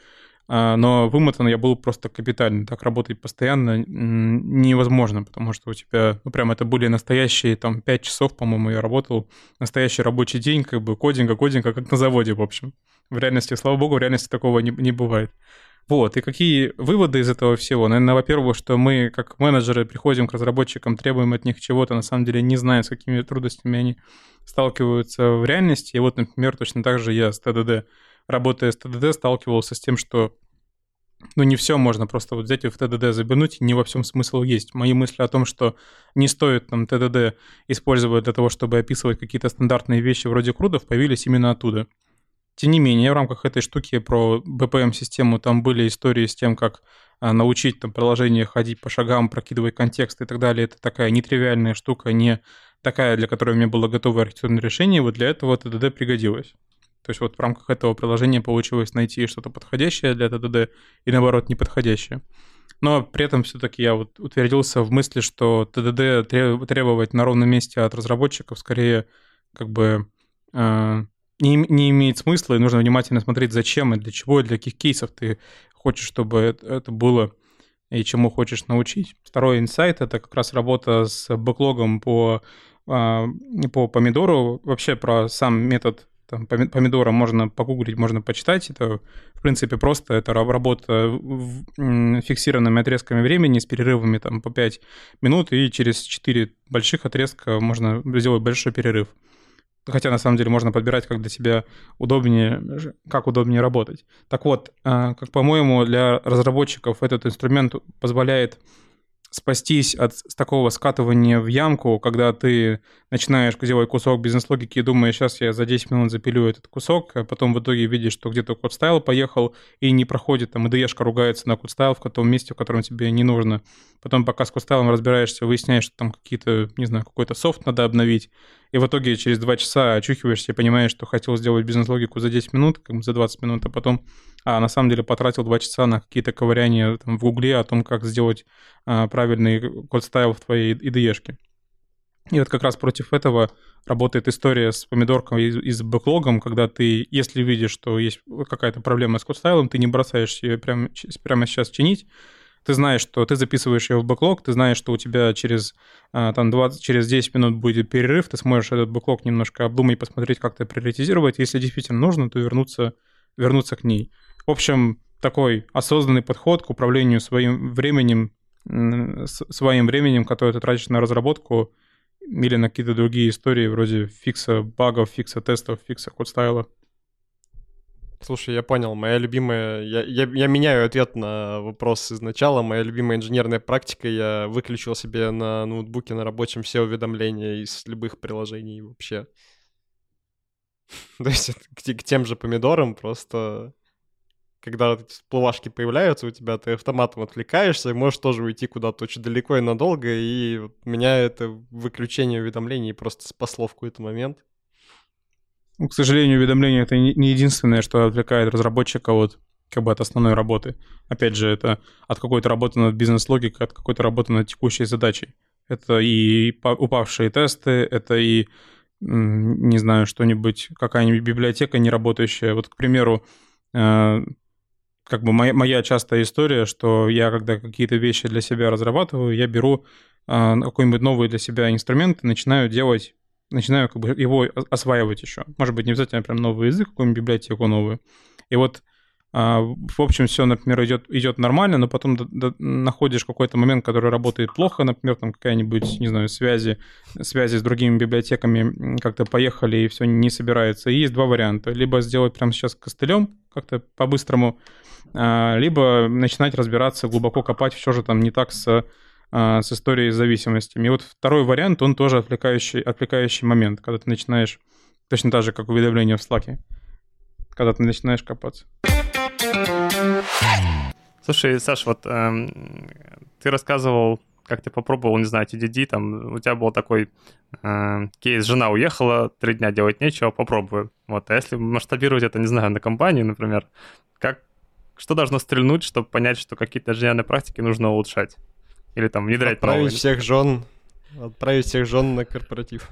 а, но вымотан я был просто капитально. Так работать постоянно невозможно, потому что у тебя, ну, прям это были настоящие, там, 5 часов, по-моему, я работал, настоящий рабочий день, как бы кодинга, кодинга, как на заводе, в общем. В реальности, слава богу, в реальности такого не, не бывает. Вот, и какие выводы из этого всего? Наверное, во-первых, что мы, как менеджеры, приходим к разработчикам, требуем от них чего-то, на самом деле не зная, с какими трудностями они сталкиваются в реальности. И вот, например, точно так же я с ТДД, работая с ТДД, сталкивался с тем, что ну, не все можно просто вот взять и в ТДД забернуть, не во всем смысл есть. Мои мысли о том, что не стоит там ТДД использовать для того, чтобы описывать какие-то стандартные вещи вроде крудов, появились именно оттуда. Тем не менее, в рамках этой штуки про BPM-систему там были истории с тем, как а, научить там приложение ходить по шагам, прокидывать контекст и так далее. Это такая нетривиальная штука, не такая, для которой у меня было готовое архитектурное решение, вот для этого TDD пригодилось. То есть вот в рамках этого приложения получилось найти что-то подходящее для TDD и наоборот неподходящее. Но при этом все-таки я вот утвердился в мысли, что TDD требовать на ровном месте от разработчиков скорее как бы а, не, не имеет смысла, и нужно внимательно смотреть, зачем и для чего, и для каких кейсов ты хочешь, чтобы это было и чему хочешь научить. Второй инсайт — это как раз работа с бэклогом по, а, по помидору, вообще про сам метод там, помидора можно погуглить, можно почитать. Это, в принципе, просто это работа фиксированными отрезками времени с перерывами там, по 5 минут, и через 4 больших отрезка можно сделать большой перерыв. Хотя, на самом деле, можно подбирать, как для себя удобнее, как удобнее работать. Так вот, а, как по-моему, для разработчиков этот инструмент позволяет спастись от такого скатывания в ямку, когда ты начинаешь делать кусок бизнес-логики и думаешь, сейчас я за 10 минут запилю этот кусок, а потом в итоге видишь, что где-то код стайл поехал и не проходит, там, IDE ругается на code style в том месте, в котором тебе не нужно. Потом пока с code style 'ом разбираешься, выясняешь, что там какие-то, не знаю, какой-то софт надо обновить, и в итоге через 2 часа очухиваешься и понимаешь, что хотел сделать бизнес-логику за 10 минут, как бы за 20 минут, а потом а на самом деле потратил 2 часа на какие-то ковыряния там, в Гугле о том, как сделать а, правильный code style в твоей IDE-шке. И вот как раз против этого работает история с помидорком и, и с бэклогом, когда ты, если видишь, что есть какая-то проблема с код-стайлом, ты не бросаешь ее прямо, прямо сейчас чинить, ты знаешь, что ты записываешь ее в бэклог, ты знаешь, что у тебя через, а, там, 20, через 10 минут будет перерыв, ты сможешь этот бэклог немножко обдумать, посмотреть, как это приоритизировать. Если действительно нужно, то вернуться, вернуться к ней. В общем, такой осознанный подход к управлению своим временем, своим временем, которое ты тратишь на разработку или на какие-то другие истории вроде фикса багов, фикса тестов, фикса код стайла. Слушай, я понял. Моя любимая... Я, я, я меняю ответ на вопрос изначала. Моя любимая инженерная практика. Я выключил себе на ноутбуке на рабочем все уведомления из любых приложений вообще. (laughs) То есть к, к тем же помидорам просто когда эти всплывашки появляются у тебя, ты автоматом отвлекаешься и можешь тоже уйти куда-то очень далеко и надолго, и вот меня это выключение уведомлений просто спасло в какой-то момент. Ну, к сожалению, уведомления — это не единственное, что отвлекает разработчика от как бы от основной работы. Опять же, это от какой-то работы над бизнес-логикой, от какой-то работы над текущей задачей. Это и упавшие тесты, это и, не знаю, что-нибудь, какая-нибудь библиотека не работающая. Вот, к примеру, э, как бы моя, моя частая история, что я, когда какие-то вещи для себя разрабатываю, я беру э, какой-нибудь новый для себя инструмент и начинаю делать, начинаю как бы его осваивать еще. Может быть, не обязательно прям новый язык, какую-нибудь библиотеку новую. И вот а, в общем, все, например, идет, идет нормально, но потом до, до, находишь какой-то момент, который работает плохо, например, там какая-нибудь, не знаю, связи, связи с другими библиотеками как-то поехали и все не собирается. И есть два варианта. Либо сделать прямо сейчас костылем, как-то по-быстрому, а, либо начинать разбираться, глубоко копать, все же там не так с, с историей с зависимостями. И вот второй вариант, он тоже отвлекающий, отвлекающий момент, когда ты начинаешь, точно так же, как уведомление в Slack, когда ты начинаешь копаться. Слушай, Саш, вот эм, ты рассказывал, как ты попробовал, не знаю, TDD, там у тебя был такой э, кейс, жена уехала, три дня делать нечего, попробую. Вот, а если масштабировать это, не знаю, на компанию, например, как, что должно стрельнуть, чтобы понять, что какие-то инженерные практики нужно улучшать? Или там внедрять Отправить новые? всех жен, отправить всех жен на корпоратив.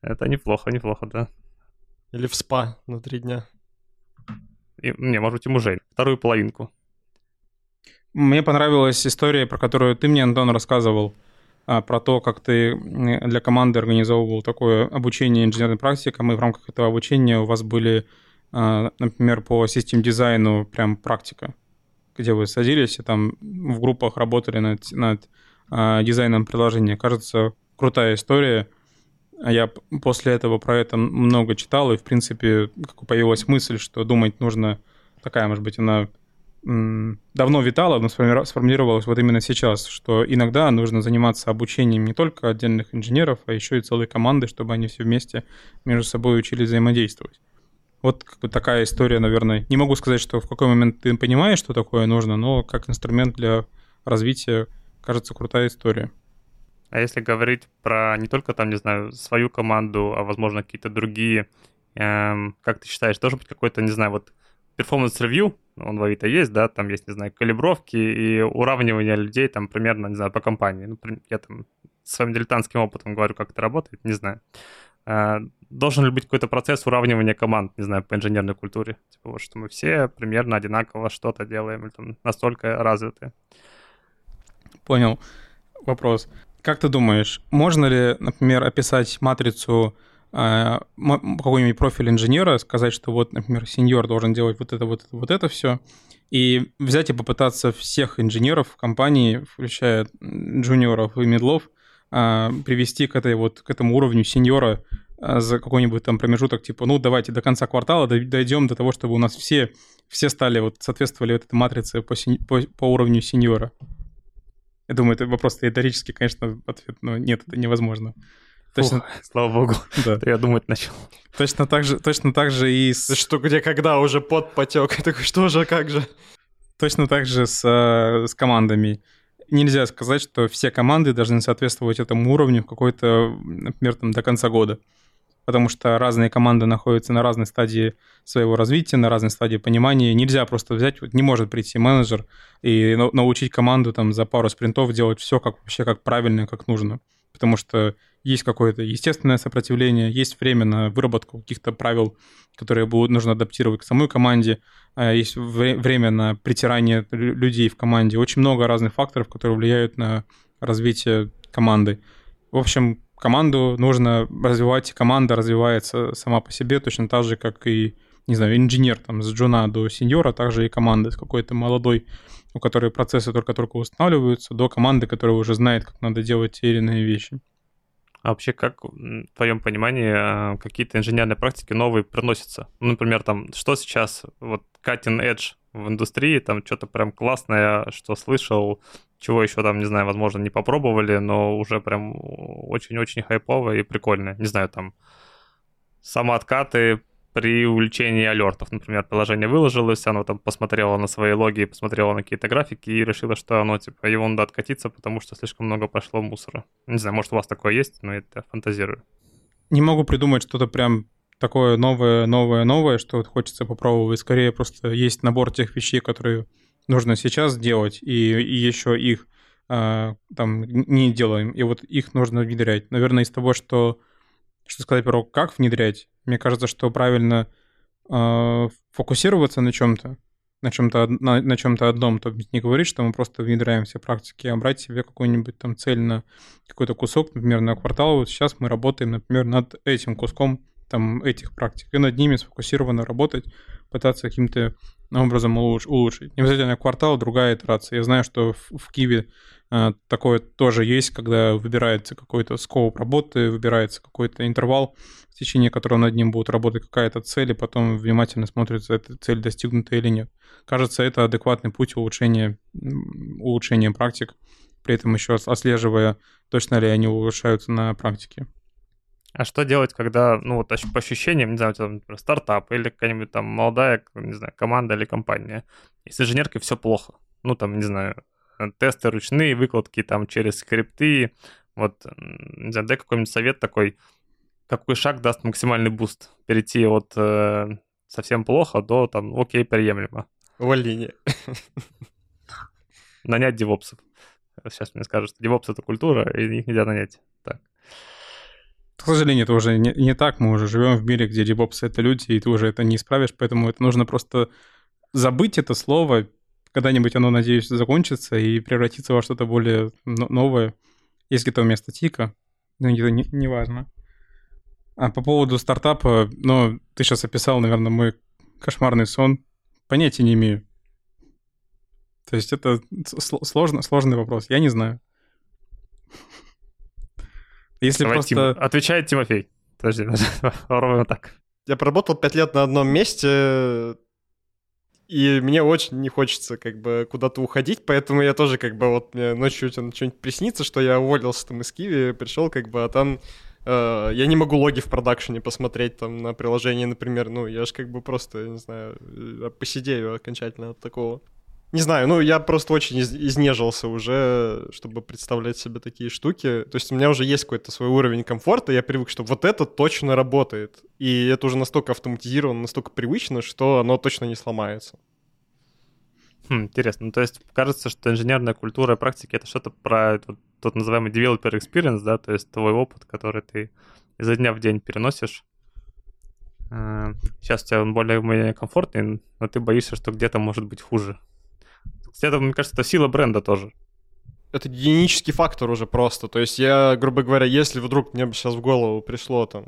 Это неплохо, неплохо, да. Или в спа на три дня. И, не, может быть, и мужей. Вторую половинку. Мне понравилась история, про которую ты мне, Антон, рассказывал, а, про то, как ты для команды организовывал такое обучение инженерным практикам, и в рамках этого обучения у вас были, а, например, по систем дизайну прям практика, где вы садились и там в группах работали над, над а, дизайном приложения. Кажется, крутая история. Я после этого про это много читал, и, в принципе, как появилась мысль, что думать нужно, такая, может быть, она давно витала, но сформулировалась вот именно сейчас, что иногда нужно заниматься обучением не только отдельных инженеров, а еще и целой команды, чтобы они все вместе между собой учились взаимодействовать. Вот как бы такая история, наверное. Не могу сказать, что в какой момент ты понимаешь, что такое нужно, но как инструмент для развития кажется крутая история. А если говорить про не только там, не знаю, свою команду, а возможно какие-то другие, эм, как ты считаешь, должен быть какой-то, не знаю, вот performance review, он в Авито есть, да, там есть, не знаю, калибровки и уравнивание людей там примерно, не знаю, по компании. Ну, я там своим дилетантским опытом говорю, как это работает, не знаю. Э, должен ли быть какой-то процесс уравнивания команд, не знаю, по инженерной культуре? Типа вот, что мы все примерно одинаково что-то делаем, или там настолько развиты. Понял. Вопрос. Как ты думаешь, можно ли, например, описать матрицу а, какой-нибудь профиль инженера, сказать, что вот, например, сеньор должен делать вот это, вот это, вот это все, и взять и попытаться всех инженеров в компании, включая джуниоров и медлов, а, привести к, этой вот, к этому уровню сеньора а, за какой-нибудь там промежуток, типа, ну, давайте до конца квартала дойдем до того, чтобы у нас все, все стали, вот, соответствовали вот этой матрице по, по, по уровню сеньора. Я думаю, это вопрос риторический, конечно, ответ, но нет, это невозможно. Точно... Фух, слава богу, да. я думать начал. Точно так же, точно так же и с... Что, где, когда уже под потек, такой, что же, как же? Точно так же с, э, с командами. Нельзя сказать, что все команды должны соответствовать этому уровню в какой-то, например, там, до конца года. Потому что разные команды находятся на разной стадии своего развития, на разной стадии понимания. Нельзя просто взять, вот не может прийти менеджер и научить команду там за пару спринтов делать все как вообще как правильно, как нужно. Потому что есть какое-то естественное сопротивление, есть время на выработку каких-то правил, которые будут нужно адаптировать к самой команде, а есть время на притирание людей в команде. Очень много разных факторов, которые влияют на развитие команды. В общем, команду нужно развивать, команда развивается сама по себе точно так же, как и, не знаю, инженер там с джуна до сеньора, также и команда с какой-то молодой, у которой процессы только-только устанавливаются, до команды, которая уже знает, как надо делать те или иные вещи. А вообще, как в твоем понимании а, какие-то инженерные практики новые приносятся? Ну, например, там, что сейчас, вот cutting edge в индустрии, там что-то прям классное, что слышал, чего еще там, не знаю, возможно, не попробовали, но уже прям очень-очень хайповое и прикольное. Не знаю, там самооткаты при увеличении алертов. Например, приложение выложилось, оно там посмотрело на свои логи, посмотрело на какие-то графики и решило, что оно, типа, его надо откатиться, потому что слишком много прошло мусора. Не знаю, может, у вас такое есть, но это фантазирую. Не могу придумать что-то прям такое новое, новое, новое, что вот хочется попробовать. Скорее просто есть набор тех вещей, которые нужно сейчас делать, и, и еще их э, там не делаем, и вот их нужно внедрять. Наверное, из того, что, что сказать про как внедрять, мне кажется, что правильно э, фокусироваться на чем-то, на чем-то на, на чем-то одном, то есть не говорить, что мы просто внедряем все практики, а брать себе какую-нибудь там цель на какой-то кусок, например, на квартал. Вот сейчас мы работаем, например, над этим куском там этих практик, и над ними сфокусированно работать, пытаться каким-то образом улучшить. Не обязательно квартал, другая итерация. Я знаю, что в, в Киеве э, такое тоже есть, когда выбирается какой-то скоп работы, выбирается какой-то интервал, в течение которого над ним будет работать какая-то цель, и потом внимательно смотрится, эта цель достигнута или нет. Кажется, это адекватный путь улучшения, улучшения практик, при этом еще отслеживая, точно ли они улучшаются на практике. А что делать, когда, ну вот по ощущениям, не знаю, там, например, стартап или какая-нибудь там молодая, не знаю, команда или компания, и с инженеркой все плохо. Ну там, не знаю, тесты ручные, выкладки там через скрипты. Вот, не знаю, дай какой-нибудь совет такой, какой шаг даст максимальный boost? Перейти от э, совсем плохо до там, окей, приемлемо. Увольнение. Нанять девопсов. Сейчас мне скажут, что девопс — это культура, и их нельзя нанять. Так. К сожалению, это уже не, не так. Мы уже живем в мире, где DevOps — это люди, и ты уже это не исправишь, поэтому это нужно просто забыть это слово. Когда-нибудь оно, надеюсь, закончится и превратится во что-то более новое. Есть где-то у меня статика, но это не, не важно. А по поводу стартапа, ну, ты сейчас описал, наверное, мой кошмарный сон. Понятия не имею. То есть это сложно, сложный вопрос. Я не знаю. Если Давай, просто... Тим... Отвечает Тимофей. Подожди, (laughs) ровно так. Я проработал пять лет на одном месте, и мне очень не хочется как бы куда-то уходить, поэтому я тоже как бы вот мне ночью что-нибудь приснится, что я уволился там из Киви, пришел как бы, а там э, я не могу логи в продакшене посмотреть там на приложении, например, ну я же как бы просто, не знаю, э, посидею окончательно от такого. Не знаю, ну я просто очень из- изнежился уже, чтобы представлять себе такие штуки. То есть у меня уже есть какой-то свой уровень комфорта, я привык, что вот это точно работает. И это уже настолько автоматизировано, настолько привычно, что оно точно не сломается. Хм, интересно. Ну, то есть кажется, что инженерная культура и практики — это что-то про вот, тот называемый developer experience, да, то есть твой опыт, который ты изо дня в день переносишь. Э, сейчас у тебя он более-менее комфортный, но ты боишься, что где-то может быть хуже. Это, мне кажется, это сила бренда тоже. Это генетический фактор уже просто. То есть я, грубо говоря, если вдруг мне бы сейчас в голову пришло там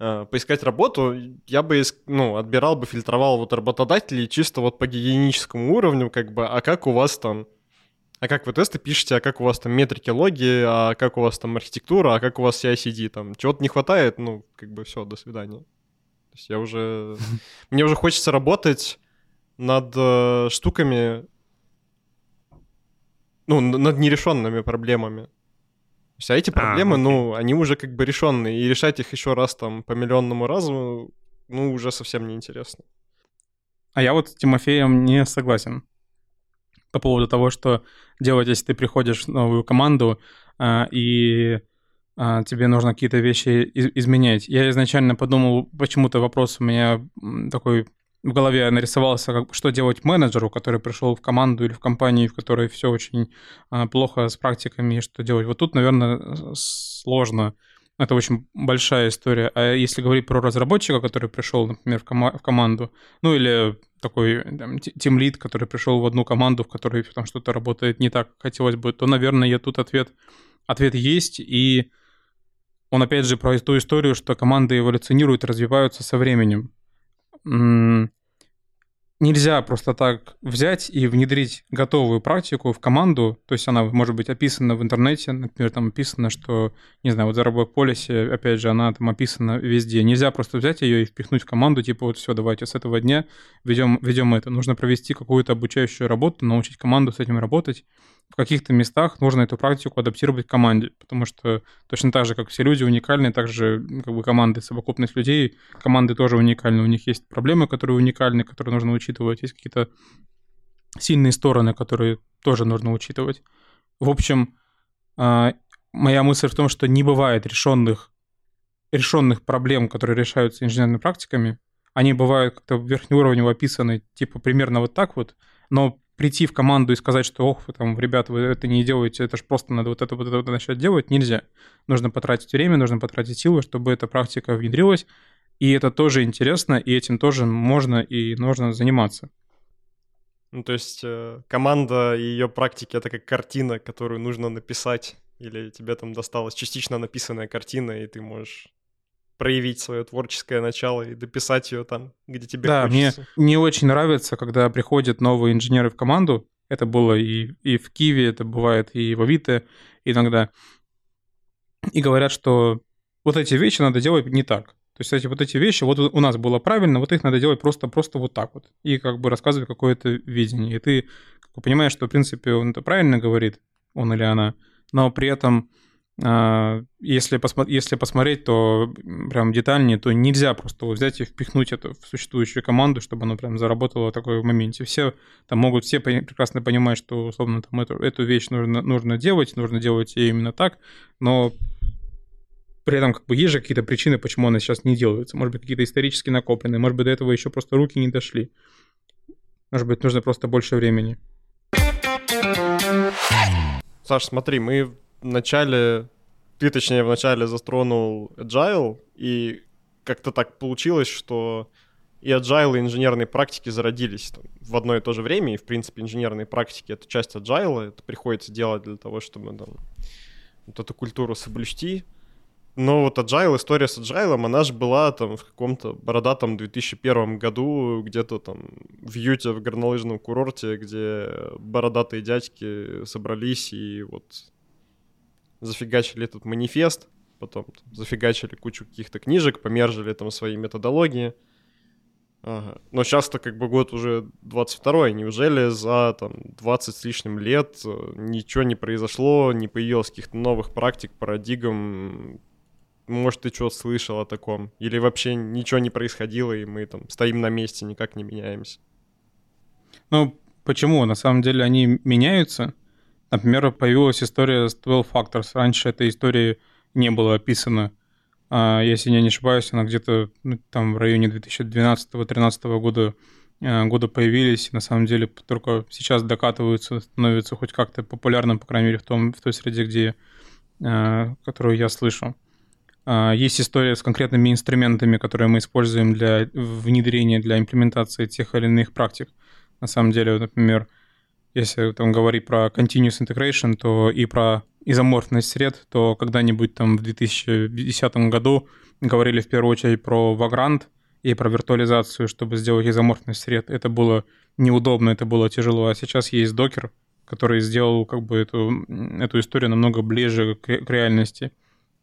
э, поискать работу, я бы ну, отбирал бы, фильтровал вот работодателей чисто вот по гигиеническому уровню, как бы, а как у вас там а как вы тесты пишете, а как у вас там метрики, логи, а как у вас там архитектура, а как у вас CI-CD, там чего-то не хватает, ну, как бы все, до свидания. То есть я уже... (laughs) Мне уже хочется работать над э, штуками, ну, над нерешенными проблемами. То есть, а эти а, проблемы, а, ну, они уже как бы решенные, и решать их еще раз там по миллионному разу, ну, уже совсем неинтересно. А я вот с Тимофеем не согласен по поводу того, что делать, если ты приходишь в новую команду а, и а, тебе нужно какие-то вещи из- изменять. Я изначально подумал, почему-то вопрос у меня такой в голове нарисовался, как, что делать менеджеру, который пришел в команду или в компанию, в которой все очень а, плохо с практиками, что делать. Вот тут, наверное, сложно. Это очень большая история. А если говорить про разработчика, который пришел, например, в, кома- в команду, ну или такой тимлид, который пришел в одну команду, в которой там что-то работает не так, хотелось бы, то, наверное, я тут ответ, ответ есть, и он опять же про ту историю, что команды эволюционируют, развиваются со временем нельзя просто так взять и внедрить готовую практику в команду, то есть она может быть описана в интернете, например, там описано, что, не знаю, вот заработок полиси, опять же, она там описана везде. Нельзя просто взять ее и впихнуть в команду, типа вот все, давайте с этого дня ведем, ведем это. Нужно провести какую-то обучающую работу, научить команду с этим работать, в каких-то местах нужно эту практику адаптировать к команде, потому что точно так же, как все люди уникальны, так же как бы команды, совокупность людей, команды тоже уникальны, у них есть проблемы, которые уникальны, которые нужно учитывать, есть какие-то сильные стороны, которые тоже нужно учитывать. В общем, а, моя мысль в том, что не бывает решенных, решенных проблем, которые решаются инженерными практиками. Они бывают как-то верхнеуровнево описаны, типа примерно вот так вот, но прийти в команду и сказать, что, ох, там, ребята, вы это не делаете, это же просто надо вот это, вот это начать делать, нельзя. Нужно потратить время, нужно потратить силы, чтобы эта практика внедрилась, и это тоже интересно, и этим тоже можно и нужно заниматься. Ну, то есть э, команда и ее практики — это как картина, которую нужно написать, или тебе там досталась частично написанная картина, и ты можешь проявить свое творческое начало и дописать ее там, где тебе да, хочется. мне не очень нравится, когда приходят новые инженеры в команду. Это было и, и в Киеве, это бывает и в Авито иногда. И говорят, что вот эти вещи надо делать не так. То есть эти, вот эти вещи, вот у нас было правильно, вот их надо делать просто, просто вот так вот. И как бы рассказывать какое-то видение. И ты как бы, понимаешь, что, в принципе, он это правильно говорит, он или она, но при этом если, посмо- если посмотреть, то прям детальнее, то нельзя просто взять и впихнуть это в существующую команду, чтобы оно прям заработало в такой моменте. Все там могут все прекрасно понимать, что условно там эту, эту вещь нужно, нужно делать, нужно делать именно так, но при этом как бы есть же какие-то причины, почему она сейчас не делается. Может быть, какие-то исторически накопленные, может быть, до этого еще просто руки не дошли. Может быть, нужно просто больше времени. Саш, смотри, мы в начале, ты точнее в затронул Agile, и как-то так получилось, что и Agile, и инженерные практики зародились там, в одно и то же время, и, в принципе, инженерные практики — это часть Agile, это приходится делать для того, чтобы там, вот эту культуру соблюсти. Но вот Agile, история с Agile, она же была там в каком-то бородатом 2001 году, где-то там в Юте, в горнолыжном курорте, где бородатые дядьки собрались и вот зафигачили этот манифест, потом зафигачили кучу каких-то книжек, помержили там свои методологии. Ага. Но сейчас-то как бы год уже 22-й, неужели за там 20 с лишним лет э, ничего не произошло, не появилось каких-то новых практик, парадигм, может, ты что-то слышал о таком? Или вообще ничего не происходило, и мы там стоим на месте, никак не меняемся? Ну, почему? На самом деле они меняются. Например, появилась история с 12 Factors. Раньше этой истории не было описано. А, если я не ошибаюсь, она где-то ну, там в районе 2012-2013 года, а, года появились. на самом деле только сейчас докатываются, становятся хоть как-то популярным, по крайней мере, в, том, в той среде, где, а, которую я слышу. Есть история с конкретными инструментами, которые мы используем для внедрения, для имплементации тех или иных практик. На самом деле, например, если там говорить про continuous integration, то и про изоморфность сред, то когда-нибудь там в 2010 году говорили в первую очередь про Vagrant и про виртуализацию, чтобы сделать изоморфность сред. Это было неудобно, это было тяжело. А сейчас есть докер, который сделал как бы эту, эту историю намного ближе к, к реальности.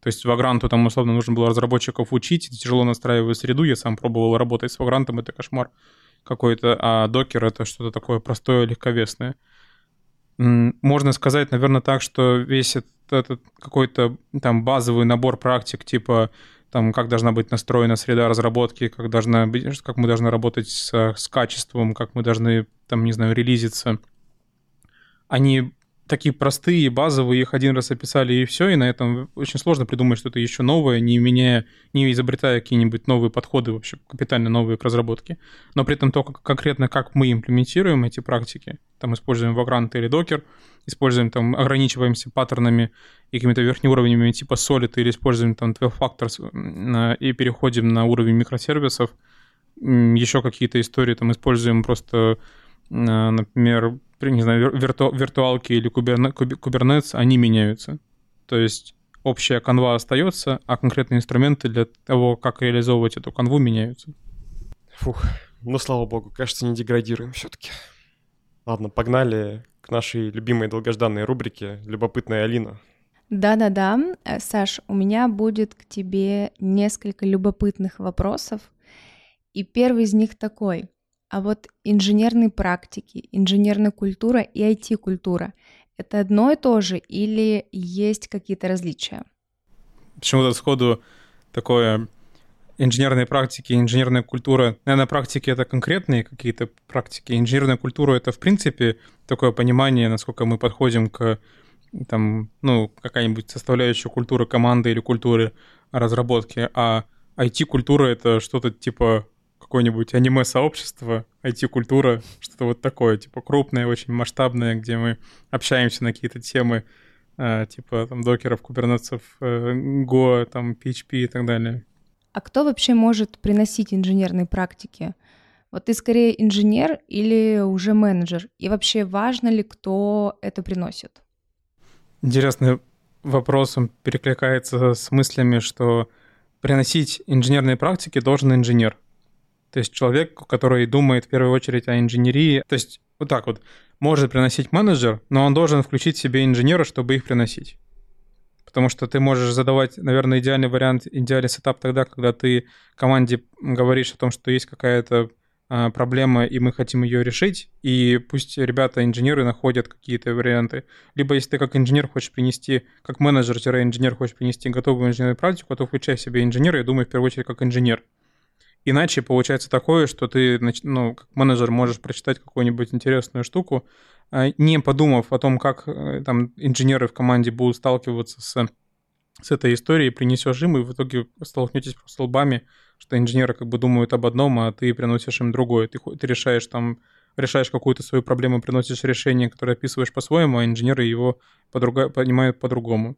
То есть Вагранту там условно нужно было разработчиков учить, тяжело настраивать среду, я сам пробовал работать с Вагрантом, это кошмар какой-то, а докер это что-то такое простое, легковесное. Можно сказать, наверное, так, что весь этот, этот какой-то там базовый набор практик, типа там, как должна быть настроена среда разработки, как, должна быть, как мы должны работать с, с качеством, как мы должны, там, не знаю, релизиться, они такие простые, базовые, их один раз описали и все, и на этом очень сложно придумать что-то еще новое, не меняя, не изобретая какие-нибудь новые подходы вообще капитально новые к разработке. Но при этом то, как, конкретно как мы имплементируем эти практики, там используем Vagrant или Docker, используем там, ограничиваемся паттернами и какими-то верхнеуровнями типа Solid или используем там 12 Factors и переходим на уровень микросервисов, еще какие-то истории там используем просто, например, не знаю, вирту, виртуалки или кубернетс, они меняются. То есть общая канва остается, а конкретные инструменты для того, как реализовывать эту канву, меняются. Фух, ну слава богу, кажется, не деградируем все-таки. Ладно, погнали к нашей любимой долгожданной рубрике «Любопытная Алина». Да-да-да, э, Саш, у меня будет к тебе несколько любопытных вопросов. И первый из них такой. А вот инженерные практики, инженерная культура и IT-культура — это одно и то же или есть какие-то различия? Почему-то сходу такое инженерные практики, инженерная культура. Наверное, практики — это конкретные какие-то практики. Инженерная культура — это, в принципе, такое понимание, насколько мы подходим к там, ну, какая-нибудь составляющая культуры команды или культуры разработки, а IT-культура — это что-то типа какое-нибудь аниме-сообщество, IT-культура, что-то вот такое, типа крупное, очень масштабное, где мы общаемся на какие-то темы, э, типа там докеров, кубернетсов, э, Go, там PHP и так далее. А кто вообще может приносить инженерные практики? Вот ты скорее инженер или уже менеджер? И вообще важно ли, кто это приносит? Интересный вопрос, он перекликается с мыслями, что приносить инженерные практики должен инженер. То есть человек, который думает в первую очередь о инженерии, то есть вот так вот, может приносить менеджер, но он должен включить себе инженера, чтобы их приносить. Потому что ты можешь задавать, наверное, идеальный вариант, идеальный сетап тогда, когда ты команде говоришь о том, что есть какая-то а, проблема, и мы хотим ее решить, и пусть ребята, инженеры, находят какие-то варианты. Либо если ты как инженер хочешь принести, как менеджер-инженер хочешь принести готовую инженерную практику, то включай себе инженера и думай в первую очередь как инженер. Иначе получается такое, что ты, ну, как менеджер можешь прочитать какую-нибудь интересную штуку, а, не подумав о том, как э, там инженеры в команде будут сталкиваться с, с этой историей, принесешь им, и в итоге столкнетесь просто лбами, что инженеры как бы думают об одном, а ты приносишь им другое. Ты, ты решаешь там решаешь какую-то свою проблему, приносишь решение, которое описываешь по-своему, а инженеры его по понимают по-другому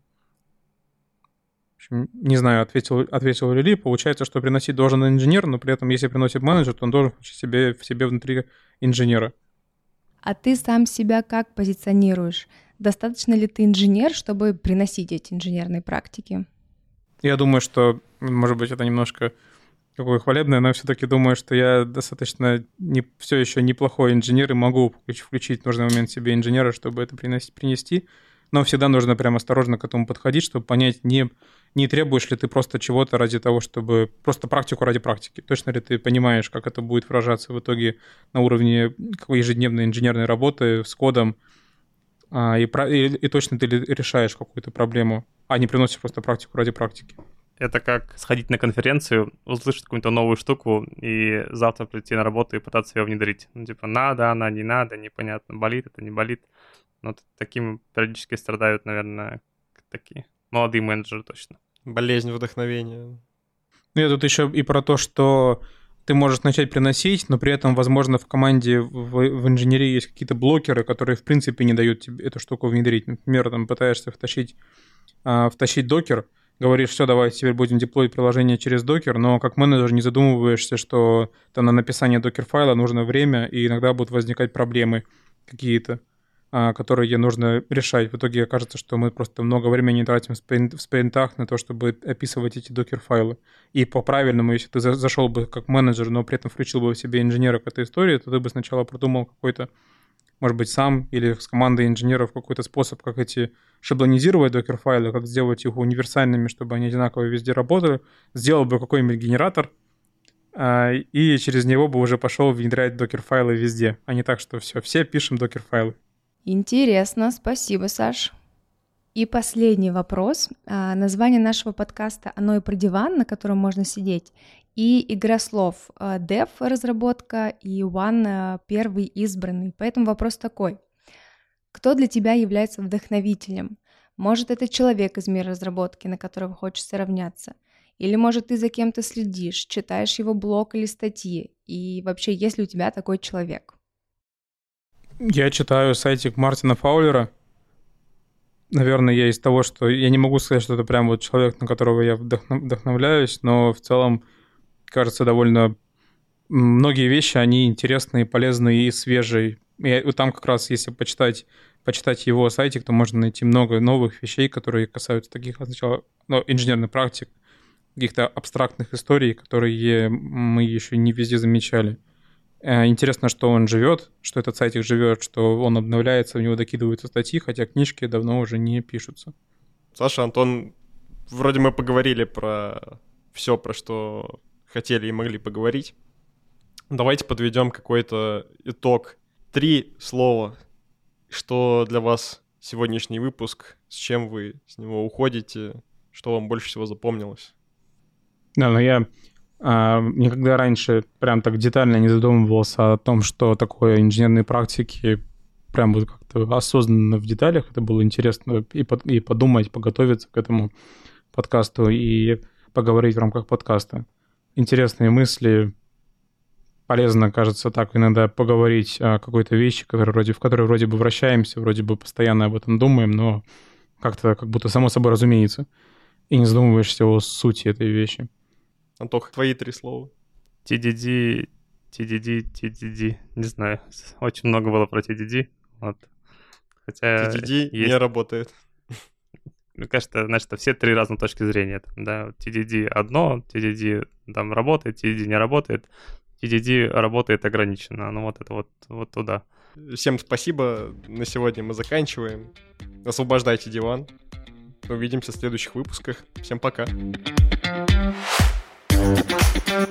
общем, не знаю, ответил, ответил ли Ли. Получается, что приносить должен инженер, но при этом, если приносит менеджер, то он должен включить себе, в себе внутри инженера. А ты сам себя как позиционируешь? Достаточно ли ты инженер, чтобы приносить эти инженерные практики? Я думаю, что, может быть, это немножко какое хвалебное, но все-таки думаю, что я достаточно не, все еще неплохой инженер и могу включить в нужный момент себе инженера, чтобы это приносить, принести. Но всегда нужно прям осторожно к этому подходить, чтобы понять, не не требуешь ли ты просто чего-то ради того, чтобы... Просто практику ради практики. Точно ли ты понимаешь, как это будет выражаться в итоге на уровне ежедневной инженерной работы с кодом, а, и, и, и точно ты решаешь какую-то проблему, а не приносишь просто практику ради практики. Это как сходить на конференцию, услышать какую-то новую штуку и завтра прийти на работу и пытаться ее внедрить. Ну, типа, надо она, не надо, непонятно, болит это, не болит. Но таким периодически страдают, наверное, такие молодые менеджеры точно. Болезнь вдохновения. Ну, я тут еще и про то, что ты можешь начать приносить, но при этом, возможно, в команде в, в инженерии есть какие-то блокеры, которые, в принципе, не дают тебе эту штуку внедрить. Например, там пытаешься втащить, а, втащить докер, говоришь, все, давай теперь будем деплоить приложение через докер, но как менеджер не задумываешься, что там на написание докер-файла нужно время, и иногда будут возникать проблемы какие-то. А, которые нужно решать. В итоге окажется, что мы просто много времени тратим в, спринт, в спринтах на то, чтобы описывать эти докер-файлы. И по-правильному, если ты зашел бы как менеджер, но при этом включил бы в себе инженера к этой истории, то ты бы сначала продумал какой-то, может быть, сам или с командой инженеров какой-то способ, как эти шаблонизировать докер-файлы, как сделать их универсальными, чтобы они одинаково везде работали. Сделал бы какой-нибудь генератор, а, и через него бы уже пошел внедрять докер-файлы везде, а не так, что все, все пишем докер-файлы. Интересно, спасибо, Саш. И последний вопрос. А, название нашего подкаста «Оно и про диван», на котором можно сидеть, и игра слов а, «Dev» — разработка, и «One» а, — первый избранный. Поэтому вопрос такой. Кто для тебя является вдохновителем? Может, это человек из мира разработки, на которого хочется равняться? Или, может, ты за кем-то следишь, читаешь его блог или статьи? И вообще, есть ли у тебя такой человек? Я читаю сайтик Мартина Фаулера. Наверное, я из того, что... Я не могу сказать, что это прям вот человек, на которого я вдохновляюсь, но в целом, кажется, довольно... Многие вещи, они интересные, полезные и свежие. И там как раз, если почитать, почитать его сайтик, то можно найти много новых вещей, которые касаются таких сначала ну, инженерных практик, каких-то абстрактных историй, которые мы еще не везде замечали. Э, интересно, что он живет, что этот сайтик живет, что он обновляется, у него докидываются статьи, хотя книжки давно уже не пишутся. Саша, Антон, вроде мы поговорили про все, про что хотели и могли поговорить. Давайте подведем какой-то итог. Три слова, что для вас сегодняшний выпуск, с чем вы с него уходите, что вам больше всего запомнилось? Да, но я никогда раньше прям так детально не задумывался о том, что такое инженерные практики, прям вот как-то осознанно в деталях. Это было интересно и, под, и подумать, подготовиться к этому подкасту и поговорить в рамках подкаста. Интересные мысли. Полезно, кажется, так иногда поговорить о какой-то вещи, которая вроде, в которой вроде бы вращаемся, вроде бы постоянно об этом думаем, но как-то как будто само собой разумеется. И не задумываешься о сути этой вещи. Антох, твои три слова. TDD, TDD, TDD. Не знаю. Очень много было про TDD. Вот. Хотя TDD есть... не работает. Мне кажется, значит, все три разные точки зрения. Там, да, TDD одно, TDD там работает, TDD не работает, TDD работает ограниченно. Ну вот это вот, вот туда. Всем спасибо. На сегодня мы заканчиваем. Освобождайте диван. Увидимся в следующих выпусках. Всем пока. Thank you. Hey!